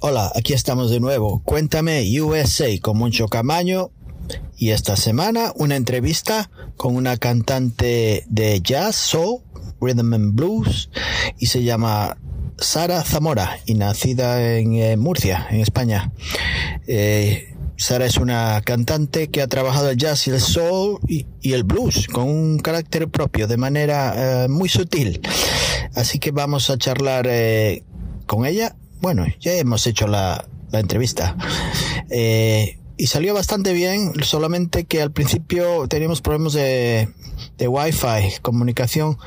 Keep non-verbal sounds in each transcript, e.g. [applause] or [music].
Hola, aquí estamos de nuevo. Cuéntame USA con Moncho Camaño. Y esta semana una entrevista con una cantante de jazz, soul, rhythm and blues y se llama Sara Zamora y nacida en eh, Murcia, en España. Eh, Sara es una cantante que ha trabajado el jazz y el soul y, el blues con un carácter propio de manera eh, muy sutil. Así que vamos a charlar con ella. Bueno, ya hemos hecho la, la entrevista. Eh, y salió bastante bien, solamente que al principio teníamos problemas de, de Wi-Fi, comunicación,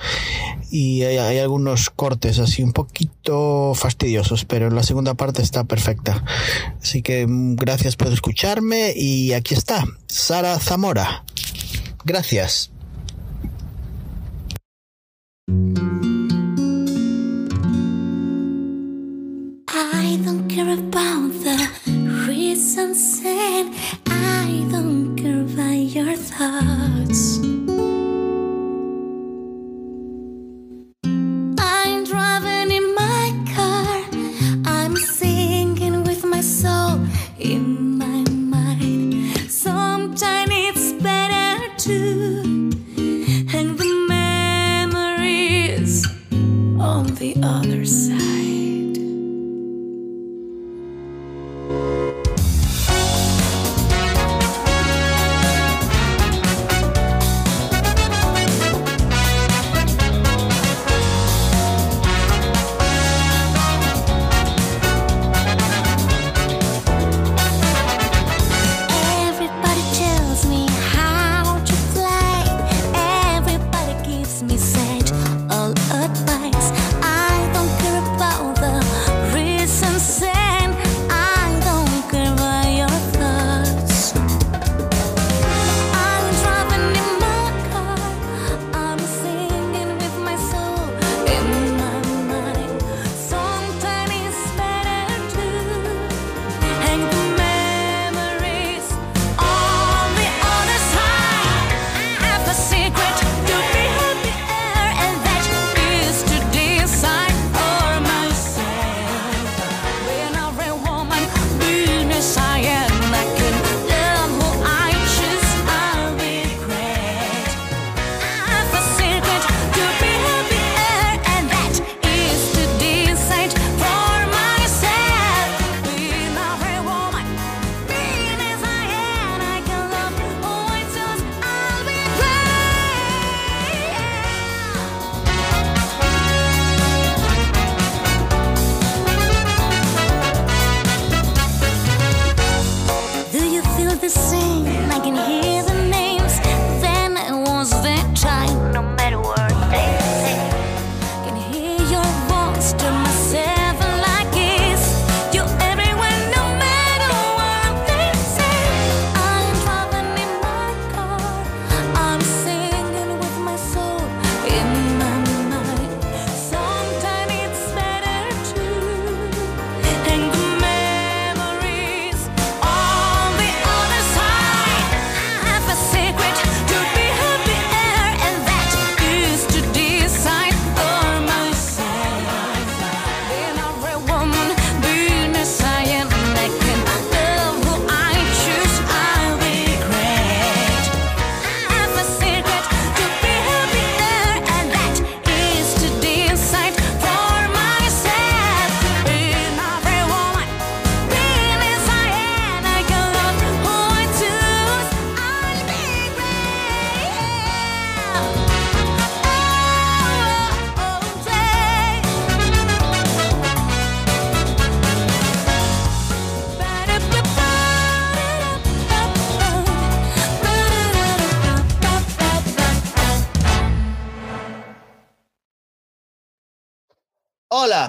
y hay, algunos cortes así un poquito fastidiosos, pero la segunda parte está perfecta. Así que mm, gracias por escucharme y aquí está, Sara Zamora. Gracias. Care about the reasons and I don't care about your thoughts. I'm driving in my car, I'm singing with my soul in my mind. Sometimes it's better to hang the memories on the other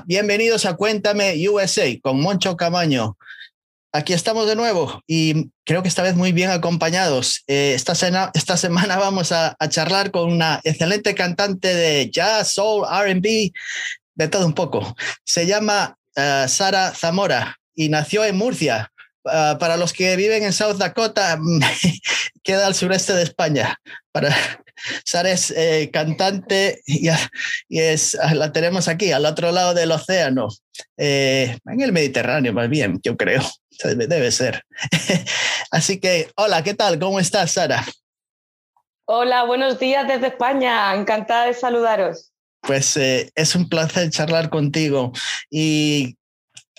Bienvenidos a Cuéntame USA con Moncho Camaño. Aquí estamos de nuevo y creo que esta vez muy bien acompañados. Eh, esta, esta, semana vamos a, charlar con una excelente cantante de jazz, soul, RB, de todo un poco. Se llama uh, Sara Zamora y nació en Murcia. Uh, para los que viven en South Dakota, [laughs] queda al sureste de España. Para, Sara es eh, cantante y, es, la tenemos aquí, al otro lado del océano, eh, en el Mediterráneo más bien, yo creo, debe ser. [laughs] Así que, hola, ¿qué tal? ¿Cómo estás, Sara? Hola, buenos días desde España, encantada de saludaros. Pues eh, es un placer charlar contigo y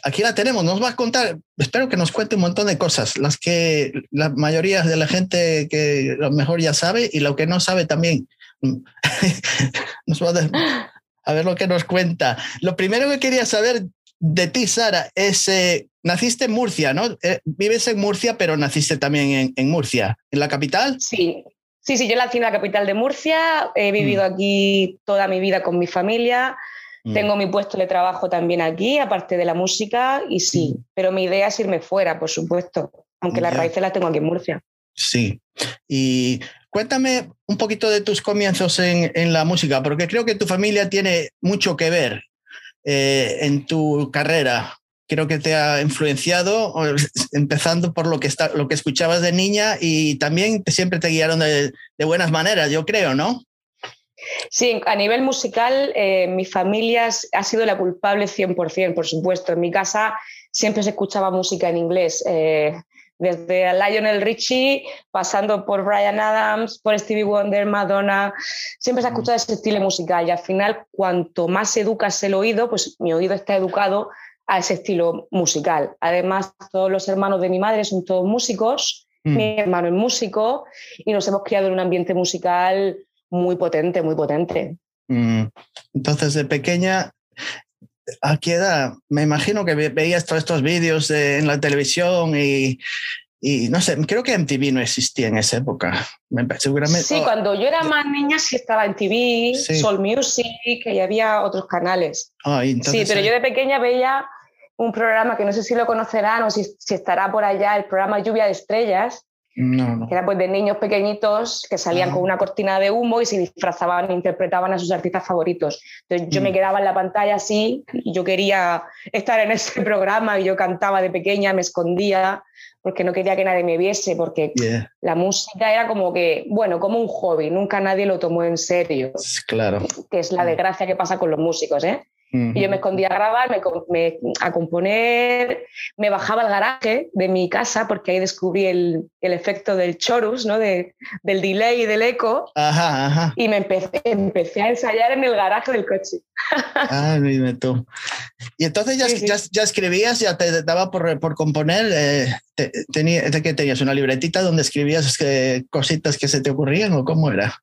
aquí la tenemos, nos va a contar, espero que nos cuente un montón de cosas, las que la mayoría de la gente que lo mejor ya sabe y lo que no sabe también. [laughs] nos va a, ver lo que nos cuenta. Lo primero que quería saber de ti, Sara, es, eh, naciste en Murcia, ¿no? Eh, vives en Murcia, pero naciste también en, en, Murcia, en la capital. Sí, sí, sí, yo nací en la capital de Murcia, he vivido mm. aquí toda mi vida con mi familia. Mm. Tengo mi puesto de trabajo también aquí, aparte de la música, y sí, mm. pero mi idea es irme fuera, por supuesto, aunque las raíces las tengo aquí en Murcia. Sí, y cuéntame un poquito de tus comienzos en, en la música, porque creo que tu familia tiene mucho que ver eh, en tu carrera. Creo que te ha influenciado, [laughs] empezando por lo que, está, lo que escuchabas de niña y también siempre te guiaron de, de buenas maneras, yo creo, ¿no? Sí, a nivel musical, eh, mi familia ha sido la culpable 100%, por supuesto. En mi casa siempre se escuchaba música en inglés, eh, desde Lionel Richie, pasando por Brian Adams, por Stevie Wonder, Madonna. Siempre se ha escuchado ese estilo musical y al final, cuanto más educas el oído, pues mi oído está educado a ese estilo musical. Además, todos los hermanos de mi madre son todos músicos, mm. mi hermano es músico y nos hemos criado en un ambiente musical muy potente, muy potente. Mm. Entonces, de pequeña, ¿a qué edad? Me imagino que veías todos estos vídeos en la televisión y, y, no sé, creo que MTV no existía en esa época. Seguramente. Sí, cuando yo era más niña sí estaba en TV, Soul Music, y había otros canales. Ah, sí, pero yo de pequeña veía un programa que no sé si lo conocerán o si, si estará por allá, el programa Lluvia de Estrellas, no, Que era pues de niños pequeñitos que salían con una cortina de humo y se disfrazaban e interpretaban a sus artistas favoritos. Entonces yo me mm. quedaba en la pantalla así y yo quería estar en ese [laughs] programa y yo cantaba de pequeña, me escondía porque no quería que nadie me viese, porque la música era como que, bueno, como un hobby, nunca nadie lo tomó en serio. Claro. Que es la desgracia que pasa con los músicos, ¿eh? Y yo me escondía a grabar, me, a componer, me bajaba al garaje de mi casa porque ahí descubrí el, el efecto del chorus, ¿no? De, del delay y del eco. Ajá, ajá. Y me empecé, empecé a ensayar en el garaje del coche. [laughs] Ah, dime tú. Y entonces ya, ya, ya, escribías, ya te daba por, por componer. Eh, tenía, ¿De tenías? ¿Una libretita donde escribías que, cositas que se te ocurrían o cómo era?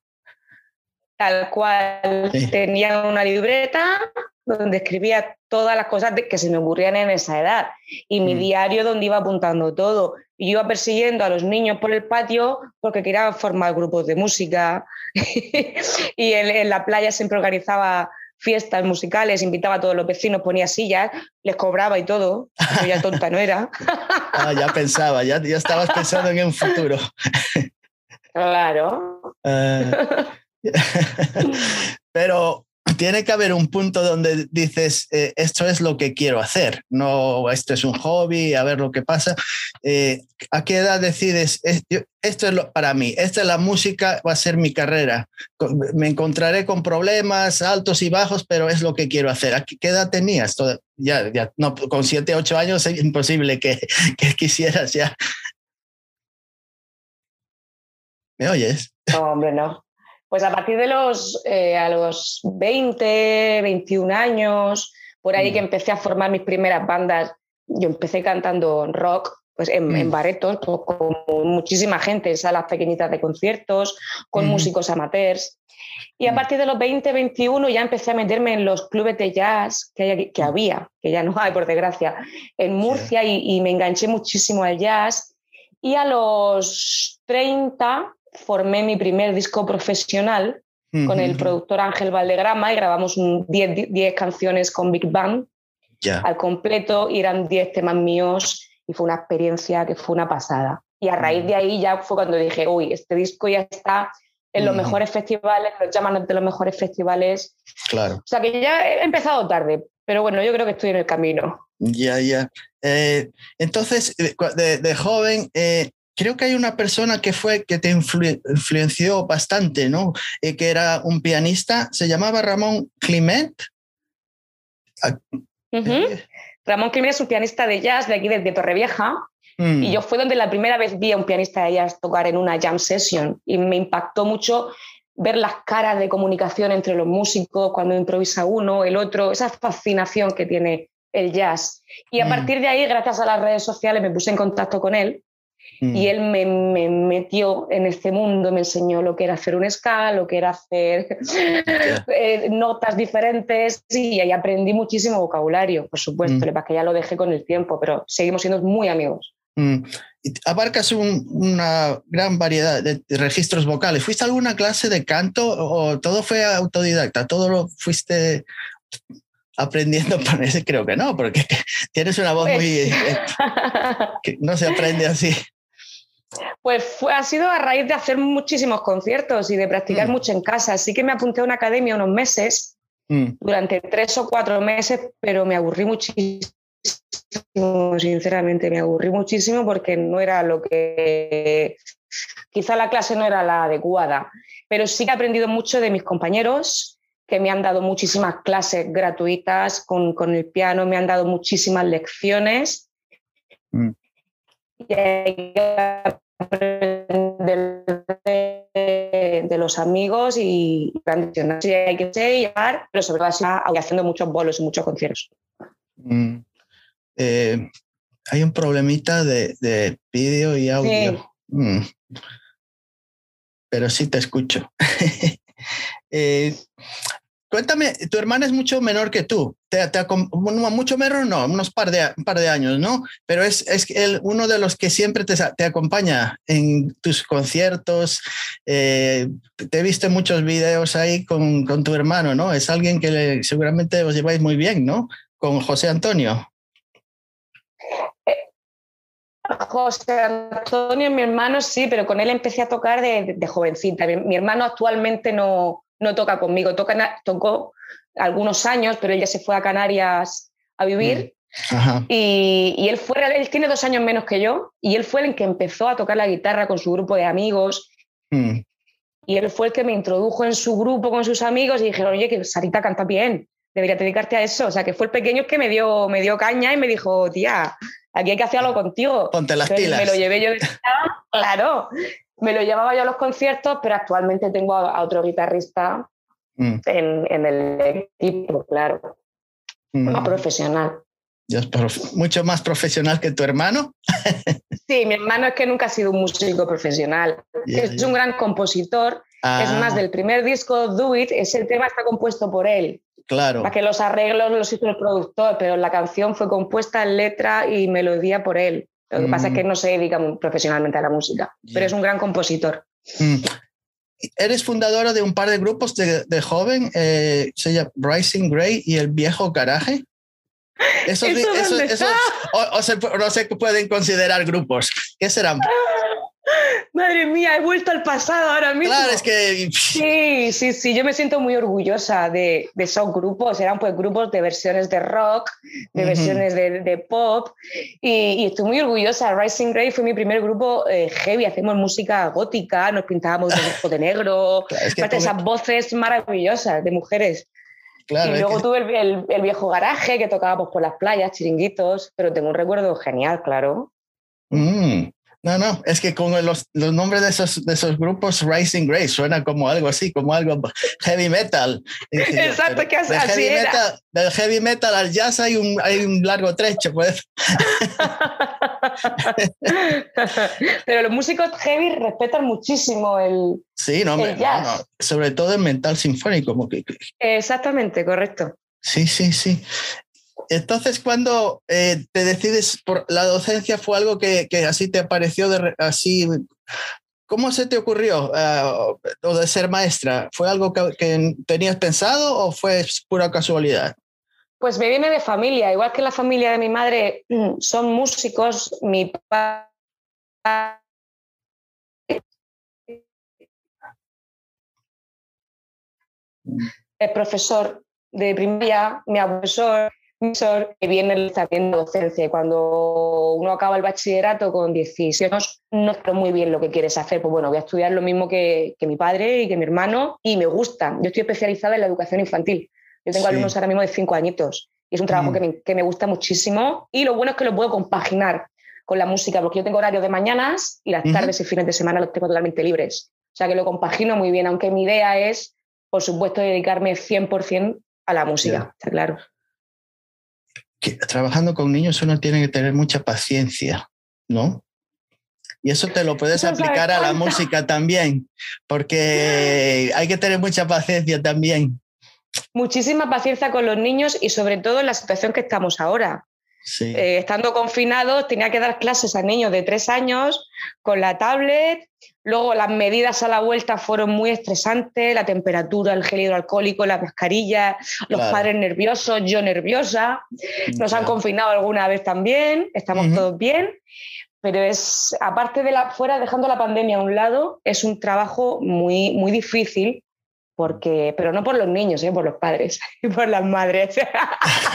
Tal cual. Tenía una libreta donde escribía todas las cosas que se me ocurrían en esa edad y mi mm. diario donde iba apuntando todo. Y iba persiguiendo a los niños por el patio porque quería formar grupos de música [laughs] y en, la playa siempre organizaba fiestas musicales, invitaba a todos los vecinos, ponía sillas, les cobraba y todo. Yo ya tonta no era. [laughs] ah, ya pensaba, ya, ya estabas pensando en un futuro. claro. Ah. [laughs] pero tiene que haber un punto donde dices, eh, esto es lo que quiero hacer, no, esto es un hobby, a ver lo que pasa. Eh, ¿A qué edad decides, esto es lo, para mí, esta es la música, va a ser mi carrera? Me encontraré con problemas altos y bajos, pero es lo que quiero hacer. ¿A qué edad tenías? ya, ya, no, con 7, 8 años es imposible que, [laughs] que quisieras ya. ¿Me oyes? No, hombre, no. Pues a partir de los, eh, a los 20, 21 años, por ahí que mm. empecé a formar mis primeras bandas, yo empecé cantando rock, pues en, en mm. baretos, pues, con muchísima gente, en salas pequeñitas de conciertos, con músicos amateurs. Y a mm. partir de los 20, 21 ya empecé a meterme en los clubes de jazz que, que había, que ya no hay por desgracia, en Murcia y, y, me enganché muchísimo al jazz. Y a los 30 formé mi primer disco profesional con el productor Ángel Valdegrama y grabamos 10 canciones con Big Bang al completo y eran 10 temas míos y fue una experiencia que fue una pasada. Y a raíz de ahí ya fue cuando dije, uy, este disco ya está en los mejores festivales, los llaman de los mejores festivales. Claro. O sea que ya he empezado tarde, pero bueno, yo creo que estoy en el camino. Ya, ya. Eh, entonces, de, joven, eh, creo que hay una persona que fue que te influenció bastante, ¿no? Eh, que era un pianista, se llamaba Ramón Clement. Ah, eh, Ramón Clement es un pianista de jazz de aquí de, Torrevieja. Mm. Y yo fue donde la primera vez vi a un pianista de jazz tocar en una jam session y me impactó mucho ver las caras de comunicación entre los músicos cuando improvisa uno, el otro, esa fascinación que tiene el jazz. Y a mm. partir de ahí, gracias a las redes sociales, me puse en contacto con él mm. y él me, metió en este mundo, me enseñó lo que era hacer un ska, lo que era hacer [laughs] eh, notas diferentes y ahí aprendí muchísimo vocabulario, por supuesto, mm. que ya lo dejé con el tiempo, pero seguimos siendo muy amigos. Mm. Abarcas una gran variedad de registros vocales. ¿Fuiste a alguna clase de canto o todo fue autodidacta? ¿Todo lo fuiste aprendiendo? [laughs] Parece, creo que no, porque [laughs] tienes una voz muy... Pues eh, que no se aprende así. Pues fue, ha sido a raíz de hacer muchísimos conciertos y de practicar mm. mucho en casa. Así que me apunté a una academia unos meses, mm. durante tres o cuatro meses, pero me aburrí muchísimo sinceramente, me aburrí muchísimo porque no era lo que, quizá la clase no era la adecuada, pero sí que he aprendido mucho de mis compañeros que me han dado muchísimas clases gratuitas con, con el piano, me han dado muchísimas lecciones. Mm. Y hay que aprender de, los amigos y, y hay que llevar, pero sobre todo haciendo muchos bolos y muchos conciertos. Mm. Eh, hay un problemita de, de vídeo y audio. Mm. Pero sí te escucho. [laughs] Eh, cuéntame, tu hermana es mucho menor que tú. Te, te, mucho menor, no, unos par de, de años, ¿no? Pero es, es el, uno de los que siempre te, te acompaña en tus conciertos. Eh, te he visto muchos videos ahí con, con, tu hermano, ¿no? Es alguien que seguramente os lleváis muy bien, ¿no? Con José Antonio. José Antonio, mi hermano, sí, pero con él empecé a tocar de, jovencita. Mi, hermano actualmente no, no toca conmigo, toca, tocó algunos años, pero él ya se fue a Canarias a vivir. Mm, y, él fue, él tiene dos años menos que yo, y él fue el que empezó a tocar la guitarra con su grupo de amigos. Mm. Y él fue el que me introdujo en su grupo con sus amigos y dijeron, oye, que Sarita canta bien, debería dedicarte a eso. O sea, que fue el pequeño que me dio, me dio caña y me dijo, tía, aquí hay que hacerlo contigo. Ponte las pilas. Me lo llevé yo de claro, me lo llevaba yo a los conciertos, pero actualmente tengo a, otro guitarrista mm. en, el equipo, claro. Mm. Más profesional. mucho más profesional que tu hermano. [laughs] sí, mi hermano es que nunca ha sido un músico profesional. es un gran compositor. Es ah. más, del primer disco, Do It, ese tema está compuesto por él. Claro. Para que los arreglos los hizo el productor, pero la canción fue compuesta en letra y melodía por él. Lo que pasa es que mm. no se dedica profesionalmente a la música, pero es un gran compositor. Mm. Eres fundadora de un par de grupos de, joven, eh, se llama Rising Grey y El Viejo Garaje. [laughs] Esos, o, se, no se pueden considerar grupos. ¿Qué serán? [laughs] Madre mía, he vuelto al pasado ahora mismo. Claro, es que... Sí, sí, sí, yo me siento muy orgullosa de, de esos grupos. Eran pues grupos de versiones de rock, de versiones de, de pop, y, estoy muy orgullosa. Rising Grey fue mi primer grupo eh, heavy, hacemos música gótica, nos pintábamos de, de negro, claro, esas voces maravillosas de mujeres. Claro, y luego tuve el, el, viejo garaje que tocábamos por las playas, chiringuitos, pero tengo un recuerdo genial, claro. Mm. No, no, es que con los, los nombres de esos, de esos grupos, Rising Grace, suena como algo así, como algo heavy metal. Exacto, que así heavy Metal, del heavy metal al jazz hay un, hay un largo trecho, pues. [laughs] Pero los músicos heavy respetan muchísimo el, sí, no, jazz. sobre todo el mental sinfónico. Que, Exactamente, correcto. Sí, sí, sí. Entonces, cuando eh, te decides por la docencia, fue algo que, así te pareció de, así. ¿Cómo se te ocurrió uh, lo de ser maestra? ¿Fue algo que, tenías pensado o fue pura casualidad? Pues me viene de familia, igual que la familia de mi madre mm, [clears throat] son músicos, mi padre es profesor de primaria, mi profesor, que viene también de docencia. Cuando uno acaba el bachillerato con 16 años, no sé muy bien lo que quieres hacer. Pues bueno, voy a estudiar lo mismo que, mi padre y que mi hermano y me gusta. Yo estoy especializada en la educación infantil. Yo tengo alumnos ahora mismo de 5 añitos y es un trabajo mm. que, me, gusta muchísimo y lo bueno es que lo puedo compaginar con la música porque yo tengo horario de mañanas y las tardes y fines de semana los tengo totalmente libres. O sea que lo compagino muy bien, aunque mi idea es, por supuesto, dedicarme 100% a la música, está claro trabajando con niños uno tiene que tener mucha paciencia, ¿no? Y eso te lo puedes aplicar a la música también, porque [laughs] hay que tener mucha paciencia también. Muchísima paciencia con los niños y sobre todo en la situación que estamos ahora. Eh, estando confinados, tenía que dar clases a niños de tres años con la tablet. Luego las medidas a la vuelta fueron muy estresantes, la temperatura, el gel hidroalcohólico, la mascarilla, los padres nerviosos, yo nerviosa. Nos han confinado alguna vez también, estamos todos bien. Pero es, aparte de la, fuera dejando la pandemia a un lado, es un trabajo muy, muy difícil porque, pero no por los niños, ¿eh? por los padres [laughs] y por las madres.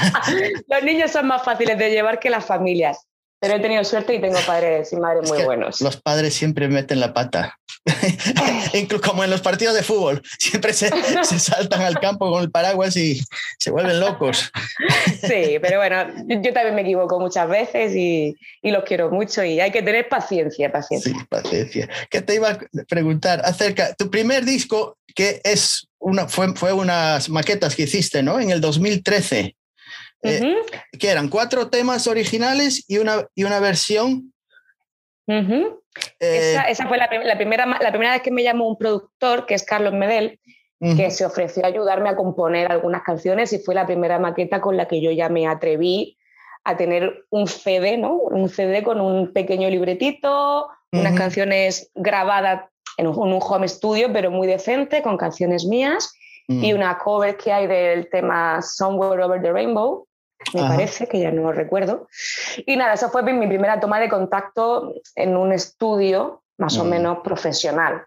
[laughs] los niños son más fáciles de llevar que las familias. Pero he tenido suerte y tengo padres y madres muy buenos. Los padres siempre meten la pata. [laughs] como en los partidos de fútbol, siempre [laughs] se, saltan al campo con el paraguas y se vuelven locos. sí, [laughs] pero bueno, yo también me equivoco muchas veces y, y, los quiero mucho y hay que tener paciencia, paciencia. Sí, paciencia. ¿Qué te iba a preguntar acerca tu primer disco que es una, fue, fue unas maquetas que hiciste, ¿no? En el 2013. Eh, que eran cuatro temas originales y una, y una versión. Eh, esa, fue la, primera, la primera vez que me llamó un productor, que es Carlos Medel, que se ofreció a ayudarme a componer algunas canciones y fue la primera maqueta con la que yo ya me atreví a tener un CD, ¿no? Un CD con un pequeño libretito, unas canciones grabadas en un, un, home studio, pero muy decente, con canciones mías, y una cover que hay del tema Somewhere Over the Rainbow, me parece, que ya no recuerdo. Y nada, esa fue mi primera toma de contacto en un estudio más o mm. menos profesional.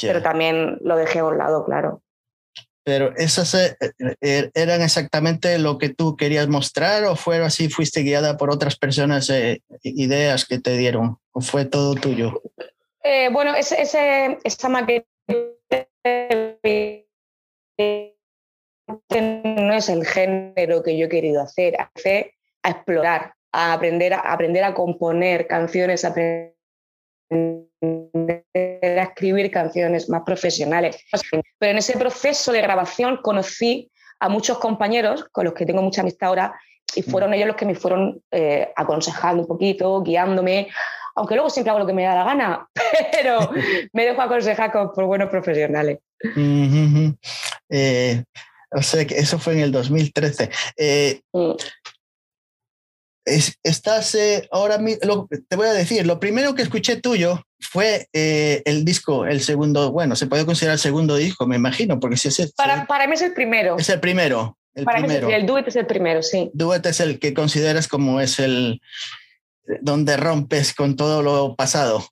Pero también lo dejé a un lado, claro. Pero esas eh, eh, eran exactamente lo que tú querías mostrar o fue así, fuiste guiada por otras personas, eh, ideas que te dieron o fue todo tuyo? bueno, ese, ese, esa maqueta no es el género que yo he querido hacer, hacer a explorar, a aprender, a aprender a componer canciones, a aprender a escribir canciones más profesionales. Pero en ese proceso de grabación conocí a muchos compañeros con los que tengo mucha amistad ahora y fueron mm. ellos los que me fueron eh, aconsejando un poquito, guiándome, aunque luego siempre hago lo que me da la gana, [laughs] pero [laughs] me dejo aconsejar por buenos profesionales. O sea que eso fue en el 2013. Eh, mm. estás eh, ahora mismo, te voy a decir, lo primero que escuché tuyo fue eh, el disco, el segundo, bueno, se puede considerar el segundo disco, me imagino, porque si es el, para, para mí es el primero. Es el primero. El para primero. mí el duet es el primero, sí. Duet es el que consideras como es el donde rompes con todo lo pasado.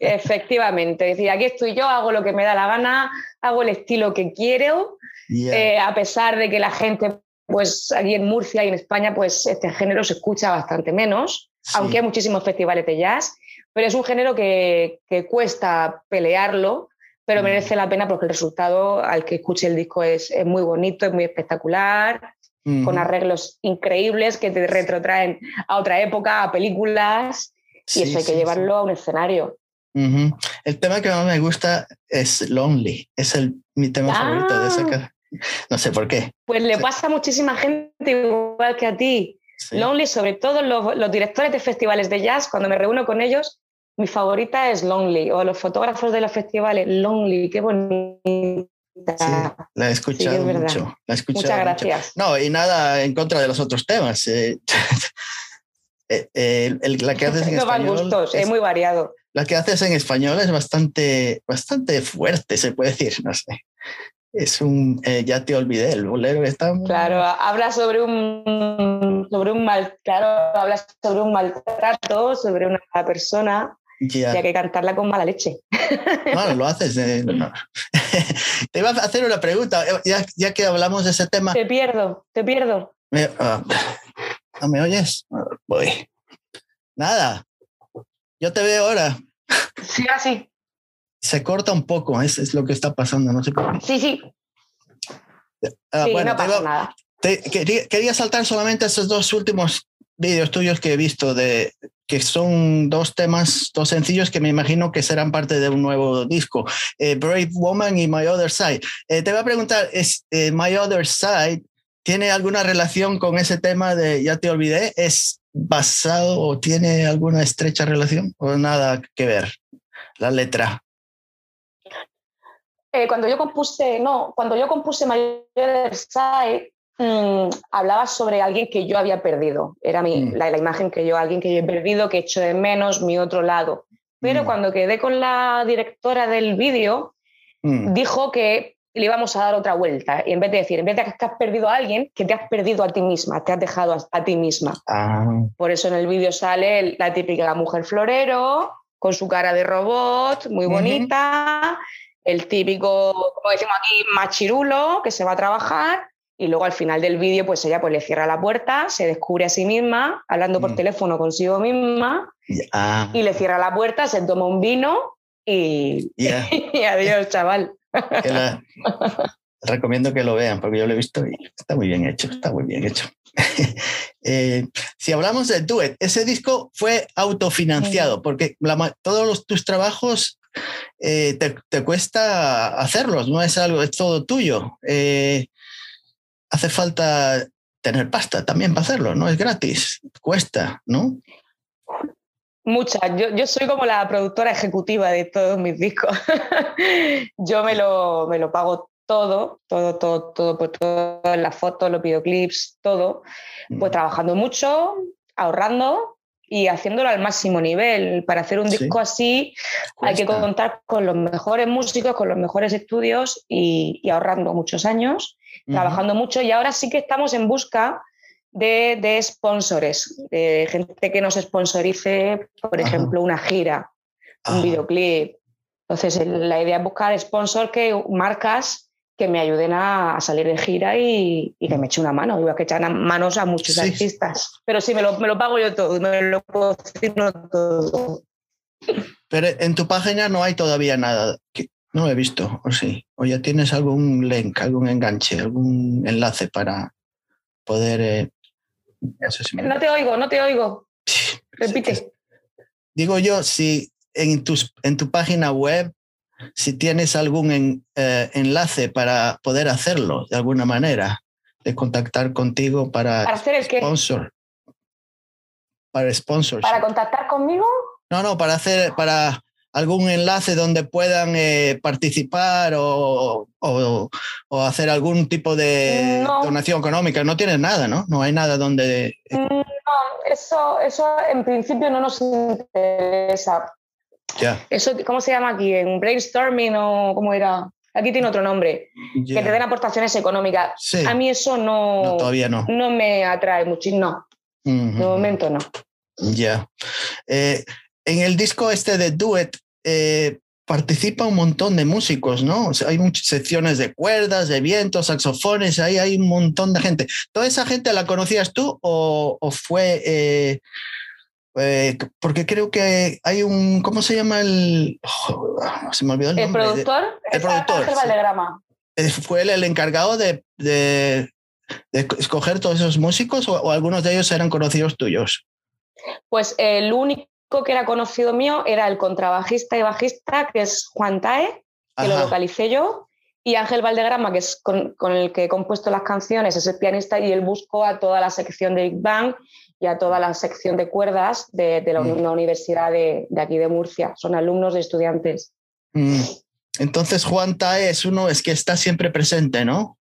Efectivamente, es decir, aquí estoy yo, hago lo que me da la gana, hago el estilo que quiero eh, a pesar de que la gente, pues aquí en Murcia y en España, pues este género se escucha bastante menos, aunque hay muchísimos festivales de jazz, pero es un género que, cuesta pelearlo, pero merece la pena porque el resultado al que escuche el disco es, muy bonito, es muy espectacular, con arreglos increíbles que te retrotraen a otra época, a películas, y eso hay que llevarlo a un escenario. El tema que más me gusta es Lonely, es el, mi tema favorito de esa ah. casa. No sé por qué. Pues le pasa a muchísima gente igual que a ti. Lonely, sobre todo los, directores de festivales de jazz, cuando me reúno con ellos, mi favorita es Lonely, o los fotógrafos de los festivales, Lonely, qué bonita. la he escuchado mucho. Muchas gracias. No, y nada en contra de los otros temas. Eh, [laughs] eh, eh, la que haces en español. Gustos, es muy variado. La que haces en español es bastante, bastante fuerte, se puede decir, no sé es un, eh, ya te olvidé, el bolero está... Claro, habla sobre un, sobre un mal, claro, habla sobre un maltrato, sobre una persona y hay que cantarla con mala leche. [laughs] No, lo haces. Eh, [laughs] te iba a hacer una pregunta, ya, ya, que hablamos de ese tema. Te pierdo, te pierdo. Ah, ¿No me oyes? Voy. Nada. Yo te veo ahora. Sí, así. Se corta un poco, es, es lo que está pasando, no sé por qué. Sí, sí. Ah, sí, no pasa nada. quería, saltar solamente esos dos últimos vídeos tuyos que he visto de que son dos temas, dos sencillos que me imagino que serán parte de un nuevo disco, eh, Brave Woman y My Other Side. Eh, te voy a preguntar, ¿es, eh, My Other Side tiene alguna relación con ese tema de Ya te olvidé? ¿Es basado o tiene alguna estrecha relación o nada que ver la letra? cuando yo compuse, no, cuando yo compuse My Other Side, Mm, hablaba sobre alguien que yo había perdido. Era mi, mm. la, imagen que yo, alguien que yo he perdido, que he hecho de menos, mi otro lado. Pero mm. cuando quedé con la directora del vídeo, dijo que le íbamos a dar otra vuelta. Y en vez de decir, en vez de que has perdido a alguien, que te has perdido a ti misma, te has dejado a, ti misma. Ah. Por eso en el vídeo sale la típica mujer florero, con su cara de robot, muy bonita. El típico, como decimos aquí, machirulo, que se va a trabajar y luego al final del vídeo, pues ella pues, le cierra la puerta, se descubre a sí misma, hablando por mm. teléfono consigo misma, ah. y le cierra la puerta, se toma un vino y, [laughs] y adiós, chaval. [laughs] recomiendo que lo vean, porque yo lo he visto y está muy bien hecho, está muy bien hecho. [laughs] Eh, si hablamos de Duet, ese disco fue autofinanciado, porque todos los, tus trabajos eh, te, te, cuesta hacerlos, no es algo, es todo tuyo. Eh, hace falta tener pasta también para hacerlo, no es gratis, cuesta, ¿no? Mucha. Yo, yo, soy como la productora ejecutiva de todos mis discos. [laughs] yo me lo, me lo pago todo, todo, todo, todo, pues todas las fotos, los videoclips, todo. Pues mm. trabajando mucho, ahorrando y haciéndolo al máximo nivel. Para hacer un disco así hay que contar con los mejores músicos, con los mejores estudios y, y ahorrando muchos años trabajando mucho. Y ahora sí que estamos en busca de, de sponsores, de gente que nos sponsorice, por ejemplo, una gira, un videoclip. Entonces, la idea es buscar sponsors que marcas que me ayuden a, salir de gira y, que me eche una mano. Igual que echan manos a muchos artistas. Pero sí, me lo, me lo, pago yo todo, me lo cocino todo. Pero en tu página no hay todavía nada. No lo he visto, o sí. O ya tienes algún link, algún enganche, algún enlace para poder. Eh, no te oigo, no te oigo. Repite. Digo yo, si en, tus, en tu página web, si tienes algún eh, enlace para poder hacerlo de alguna manera, de contactar contigo para, ¿Para hacer el sponsor. Para sponsor. ¿Para contactar conmigo? No, no, para hacer, para algún enlace donde puedan eh, participar o, hacer algún tipo de donación económica. No tienes nada, ¿no? No hay nada donde... Mm, no, eso, eso en principio no nos interesa. Eso, ¿Cómo se llama aquí? ¿En brainstorming o cómo era? Aquí tiene otro nombre. Que te den aportaciones económicas. A mí eso no, todavía no. no me atrae mucho. No. De momento no. Ya. Eh, en el disco este de Duet, eh, participa un montón de músicos, ¿no? hay muchas secciones de cuerdas, de vientos, saxofones, ahí hay un montón de gente. ¿Toda esa gente la conocías tú o, fue... Eh, eh, porque creo que hay un, ¿cómo se llama el? se me olvidó el nombre. ¿El productor? El productor. ¿Fue él el encargado de, de, escoger todos esos músicos o, algunos de ellos eran conocidos tuyos? Pues el único que era conocido mío era el contrabajista y bajista, que es Juan Tae, que lo localicé yo, y Ángel Valdegrama, que es con, el que he compuesto las canciones, es el pianista, y él buscó a toda la sección de Big Bang y a toda la sección de cuerdas de, la, mm. universidad de, aquí de Murcia. Son alumnos y estudiantes. Mm. Entonces, Juan Tae es uno, es que está siempre presente, ¿no?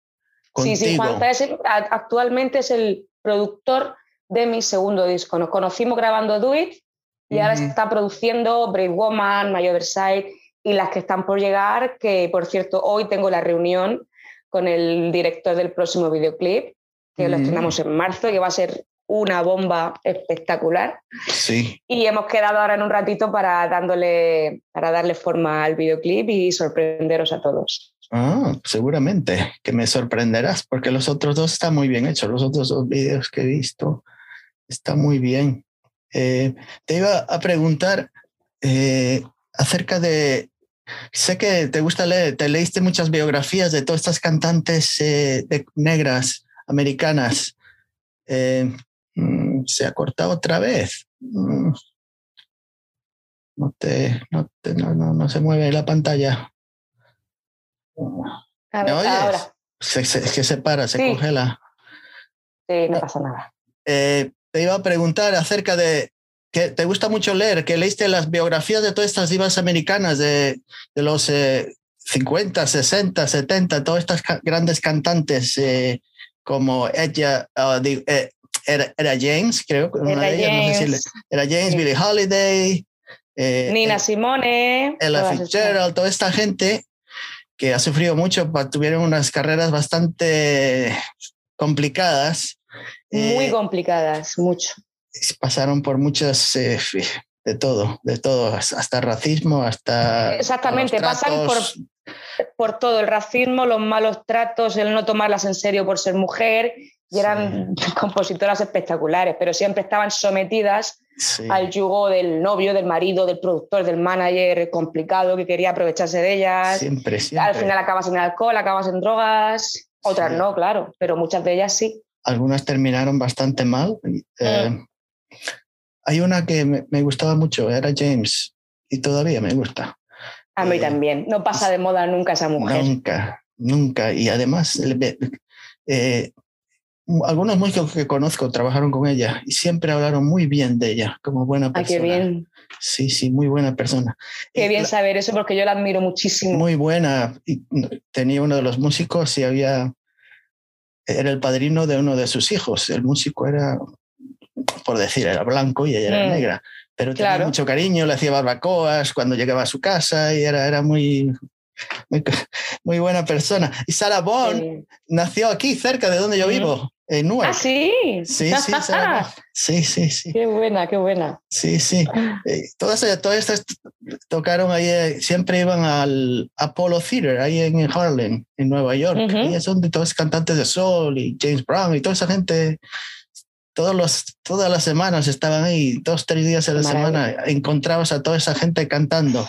Sí, sí, Juan Tae actualmente es el productor de mi segundo disco. Nos conocimos grabando Do It y ahora está produciendo Brave Woman, My Side y las que están por llegar, que por cierto, hoy tengo la reunión con el director del próximo videoclip, que lo estrenamos en marzo, que va a ser una bomba espectacular. Sí. Y hemos quedado ahora en un ratito para, dándole, para darle forma al videoclip y sorprenderos a todos. Ah, seguramente que me sorprenderás porque los otros dos están muy bien hechos. Los otros dos vídeos que he visto están muy bien. Eh, te iba a preguntar eh, acerca de. Sé que te gusta leer, te leíste muchas biografías de todas estas cantantes eh, negras americanas. Mm, se ha cortado otra vez. Mm. No, te, no, te, no, no se mueve la pantalla. A ver, ahora. Se, que se para, se congela. Sí, no pasa nada. Eh, te iba a preguntar acerca de que te gusta mucho leer, que leíste las biografías de todas estas divas americanas de, de los 50, 60, 70, todas estas grandes cantantes eh, como ella, ah, eh, era, James, creo. Era James, era James Billie Holiday. Nina Simone. Ella Fitzgerald, toda esta gente que ha sufrido mucho, tuvieron unas carreras bastante complicadas. Muy eh, complicadas, mucho. Pasaron por muchas, eh, de todo, de todo, hasta racismo, hasta... Exactamente, pasan por, por todo, el racismo, los malos tratos, el no tomarlas en serio por ser mujer, y eran [laughs] compositoras espectaculares, pero siempre estaban sometidas al yugo del novio, del marido, del productor, del manager complicado que quería aprovecharse de ellas. Siempre, Al final acabas en alcohol, acabas en drogas, otras no, claro, pero muchas de ellas sí. Algunas terminaron bastante mal. Eh, mm. hay una que me, gustaba mucho, era James, y todavía me gusta. A mí eh, también. No pasa de moda nunca esa mujer. Nunca, nunca. Y además, eh, algunos músicos que conozco trabajaron con ella y siempre hablaron muy bien de ella como buena persona. Ah, qué bien. Sí, sí, muy buena persona. Qué bien saber eso porque yo la admiro muchísimo. Muy buena. Y tenía uno de los músicos y había era el padrino de uno de sus hijos. El músico era, por decir, era blanco y ella era mm. negra. Pero tenía mucho cariño, le hacía barbacoas cuando llegaba a su casa y era, era muy, muy, [laughs] buena persona. Y Sarah Bond nació aquí, cerca de donde yo vivo, en Newark. ¿Ah, sí? Sí, [laughs] sí, sí, sí, sí. Qué buena, qué buena. Sí, sí. [laughs] Eh, todas, todas estas tocaron ahí, eh, siempre iban al Apollo Theater, ahí en Harlem, en Nueva York. Y son de todos cantantes de soul y James Brown y toda esa gente todos los, todas las semanas estaban ahí, dos, tres días a la semana, encontrabas a toda esa gente cantando.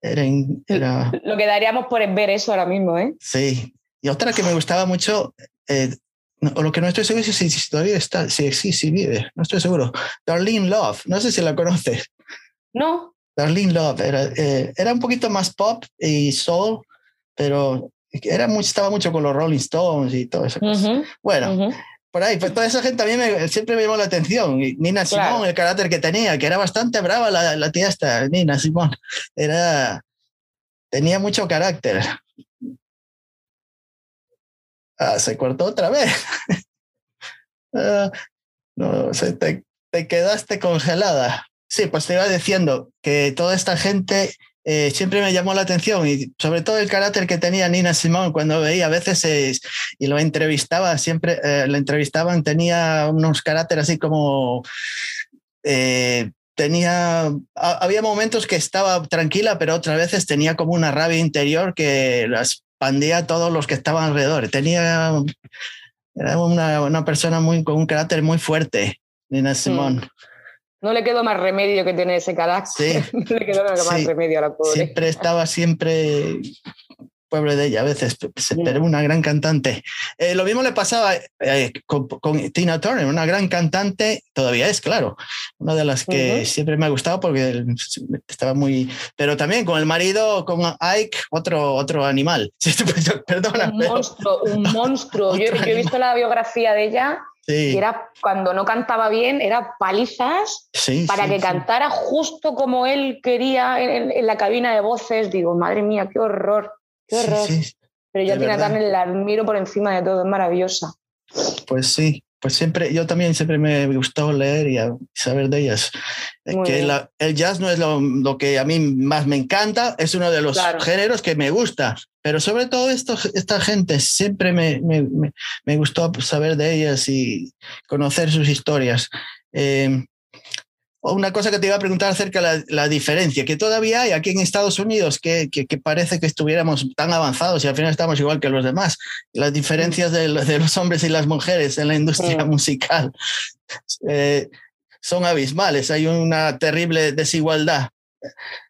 Era, Lo que daríamos por ver eso ahora mismo, ¿eh? Sí. Y otra que me gustaba mucho, eh, o lo que no estoy seguro es si, todavía está, si existe, si vive, no estoy seguro. Darlene Love, no sé si la conoces. No. Darlene Love, era, eh, era un poquito más pop y soul, pero era mucho, estaba mucho con los Rolling Stones y todo eso. Bueno, por ahí, pues toda esa gente también me, siempre me llamó la atención. Nina Simón, el carácter que tenía, que era bastante brava la, la tía esta, Nina Simón. Era, tenía mucho carácter. Ah, se cortó otra vez. [laughs] Ah, no, se te, te, quedaste congelada. Sí, pues te iba diciendo que toda esta gente eh, siempre me llamó la atención y sobre todo el carácter que tenía Nina Simón cuando veía a veces y lo entrevistaba, siempre eh, lo entrevistaban, tenía unos caracteres así como... Eh, tenía, había momentos que estaba tranquila, pero otras veces tenía como una rabia interior que las pandía a todos los que estaban alrededor. Tenía, era una, una persona muy, con un carácter muy fuerte, Nina Simón. No le quedó más remedio que tener ese carácter. Sí. [laughs] no le quedó más remedio a la pobre. Siempre estaba siempre pueblo de ella a veces, pero una gran cantante. Eh, lo mismo le pasaba eh, con, Tina Turner, una gran cantante, todavía es, claro, una de las que siempre me ha gustado porque estaba muy... Pero también con el marido, con Ike, otro, otro animal. [laughs] Perdona. Un monstruo, un [laughs] monstruo. Yo, he visto la biografía de ella era cuando no cantaba bien, era palizas para que cantara justo como él quería en, la cabina de voces. Digo, madre mía, qué horror, qué horror. Pero yo a Tina Turner la admiro por encima de todo, es maravillosa. Pues sí, pues siempre, yo también siempre me gustó leer y saber de ellas. que el jazz no es lo, que a mí más me encanta, es uno de los géneros que me gusta, pero sobre todo esto, esta gente siempre me, me, me, gustó saber de ellas y conocer sus historias. Em, una cosa que te iba a preguntar acerca de la, diferencia que todavía hay aquí en Estados Unidos, que, que, parece que estuviéramos tan avanzados y al final estamos igual que los demás. Las diferencias de, de los hombres y las mujeres en la industria musical eh, son abismales. Hay una terrible desigualdad.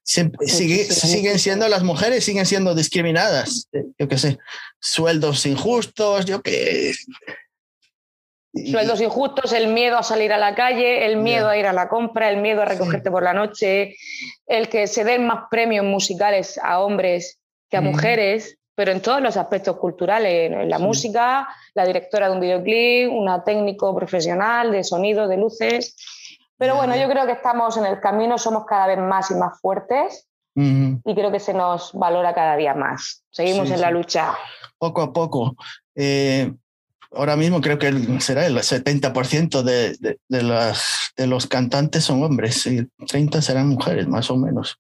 siguen siendo las mujeres, siguen siendo discriminadas. Yo qué sé, sueldos injustos, yo qué Sueldos injustos, el miedo a salir a la calle, el miedo a ir a la compra, el miedo a recogerte por la noche, el que se den más premios musicales a hombres que a mujeres, pero en todos los aspectos culturales, en la música, la directora de un videoclip, una técnico profesional de sonido, de luces. Pero bueno, yo creo que estamos en el camino, somos cada vez más y más fuertes y creo que se nos valora cada día más. Seguimos en la lucha. Poco a poco. Eh, ahora mismo creo que será el 70% de, de, de, los cantantes son hombres y 30 serán mujeres, más o menos.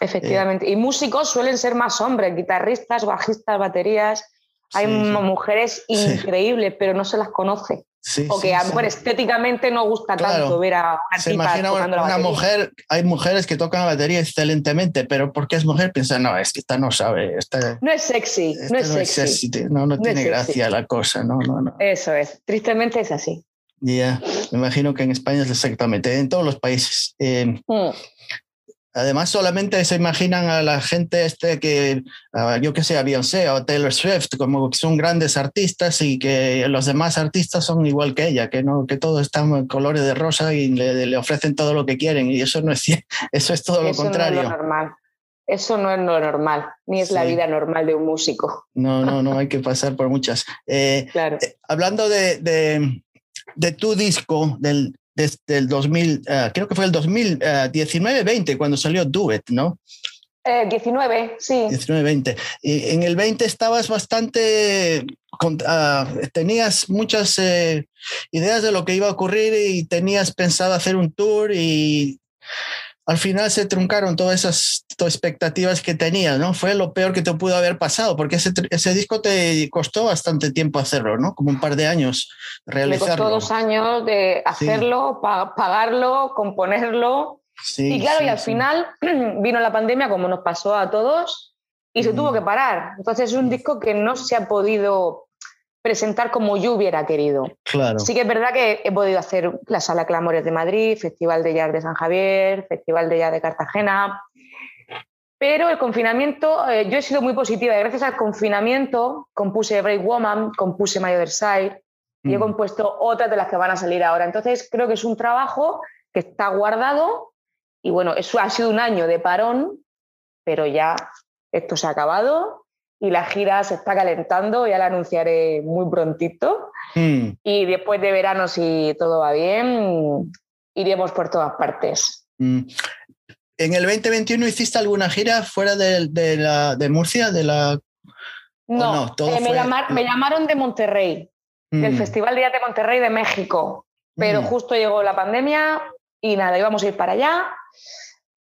Efectivamente. y músicos suelen ser más hombres, guitarristas, bajistas, baterías. Hay mujeres increíbles, pero no se las conoce o que a lo mejor estéticamente no gusta tanto ver a una Se imagina una, mujer, hay mujeres que tocan la batería excelentemente, pero porque es mujer piensan, no, es que esta no sabe. no es sexy, no es sexy. no, no, tiene gracia la cosa, no, no, no. Eso es, tristemente es así. Ya, me imagino que en España es exactamente, en todos los países. Eh, mm. Además, solamente se imaginan a la gente este que, yo que sé, a Beyoncé o Taylor Swift, como que son grandes artistas y que los demás artistas son igual que ella, que no, que todos están en colores de rosa y le, ofrecen todo lo que quieren. Y eso no es [laughs] eso es todo lo contrario. No es lo normal. Eso no es lo normal, ni es la vida normal de un músico. No, no, no, hay que pasar por muchas. Eh, claro. Eh, hablando de, de, de, tu disco, del, desde el 2000, eh, creo que fue el 2019-20 cuando salió Do It, ¿no? 19, eh, sí. 19-20. Y en el 20 estabas bastante, ah, tenías muchas eh, ideas de lo que iba a ocurrir y tenías pensado hacer un tour y al final se truncaron todas esas expectativas que tenías, ¿no? Fue lo peor que te pudo haber pasado, porque ese, ese disco te costó bastante tiempo hacerlo, ¿no? Como un par de años realizarlo. Me costó dos años de hacerlo, pagarlo, componerlo. Sí, y claro, y al final [clears throat] vino la pandemia, como nos pasó a todos, y se tuvo que parar. Entonces es un disco que no se ha podido presentar como yo hubiera querido. Claro. Sí que es verdad que he podido hacer la Sala Clamores de Madrid, Festival de Jazz de San Javier, Festival de Jazz de Cartagena, pero el confinamiento, eh, yo he sido muy positiva gracias al confinamiento compuse Break Woman, compuse My Other Side y he mm. compuesto otras de las que van a salir ahora. Entonces creo que es un trabajo que está guardado y bueno, eso ha sido un año de parón, pero ya esto se ha acabado y la gira se está calentando, ya la anunciaré muy prontito. Hmm. Y después de verano, si todo va bien, iremos por todas partes. Hmm. ¿En el 2021 hiciste alguna gira fuera de, de, la, de Murcia? De la... No, eh, me, llamaron de Monterrey, del hmm. Festival de de Monterrey de México, pero justo llegó la pandemia y nada, íbamos a ir para allá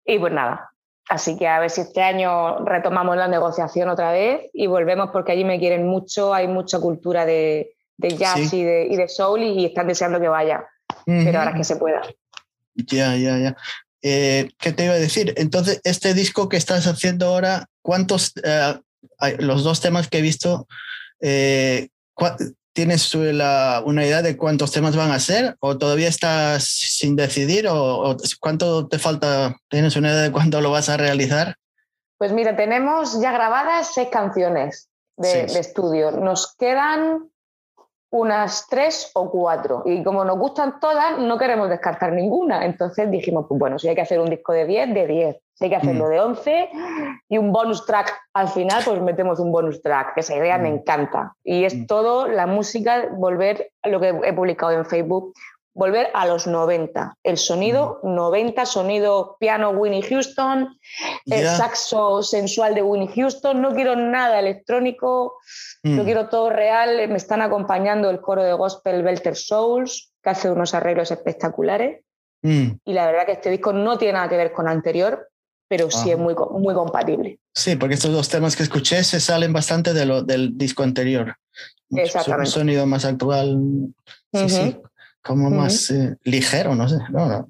y pues nada, Así que a ver si este año retomamos la negociación otra vez y volvemos porque allí me quieren mucho, hay mucha cultura de, jazz y, de, soul y, están deseando que vaya, pero ahora que se pueda. Ya, ya, ya. Eh, ¿Qué te iba a decir? Entonces, este disco que estás haciendo ahora, ¿cuántos, eh, los dos temas que he visto, eh, ¿Tienes una idea de cuántos temas van a ser o todavía estás sin decidir o, cuánto te falta? ¿Tienes una idea de cuándo lo vas a realizar? Pues mira, tenemos ya grabadas seis canciones de estudio. Nos quedan unas tres o cuatro. Y como nos gustan todas, no queremos descartar ninguna. Entonces dijimos, pues bueno, si hay que hacer un disco de 10, de 10. Si hay que hacerlo mm. de 11 y un bonus track al final, pues metemos un bonus track. Esa idea me mm. encanta. Y es mm. todo la música, volver a lo que he publicado en Facebook, volver a los 90. El sonido 90, sonido piano Winnie Houston, el saxo sensual de Winnie Houston. No quiero nada electrónico, no mm. quiero todo real. Me están acompañando el coro de gospel Belter Souls, que hace unos arreglos espectaculares. Mm. Y la verdad que este disco no tiene nada que ver con anterior, pero sí es muy, muy compatible. Sí, porque estos dos temas que escuché se salen bastante de lo, del disco anterior. Exactamente. Un sonido más actual. Sí, sí como más eh, ligero, no sé. No, no.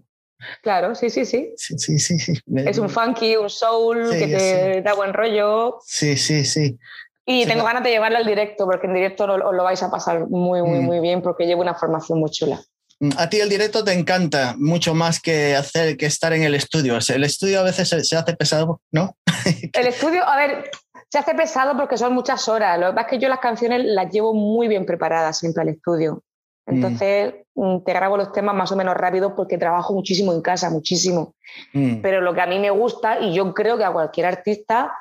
Claro, sí, sí, sí. Sí, sí, sí. Es un funky, un soul que te da buen rollo. Sí, sí, sí. Y tengo ganas de llevarlo al directo, porque en directo os lo vais a pasar muy, muy, mm. muy bien, porque llevo una formación muy chula. Mm, a ti el directo te encanta mucho más que hacer que estar en el estudio. El estudio a veces se, hace pesado, ¿no? [laughs] el estudio, a ver, se hace pesado porque son muchas horas. Lo que pasa es que yo las canciones las llevo muy bien preparadas siempre al estudio. Mm. Entonces te grabo los temas más o menos rápido porque trabajo muchísimo en casa, muchísimo. Pero lo que a mí me gusta, y yo creo que a cualquier artista,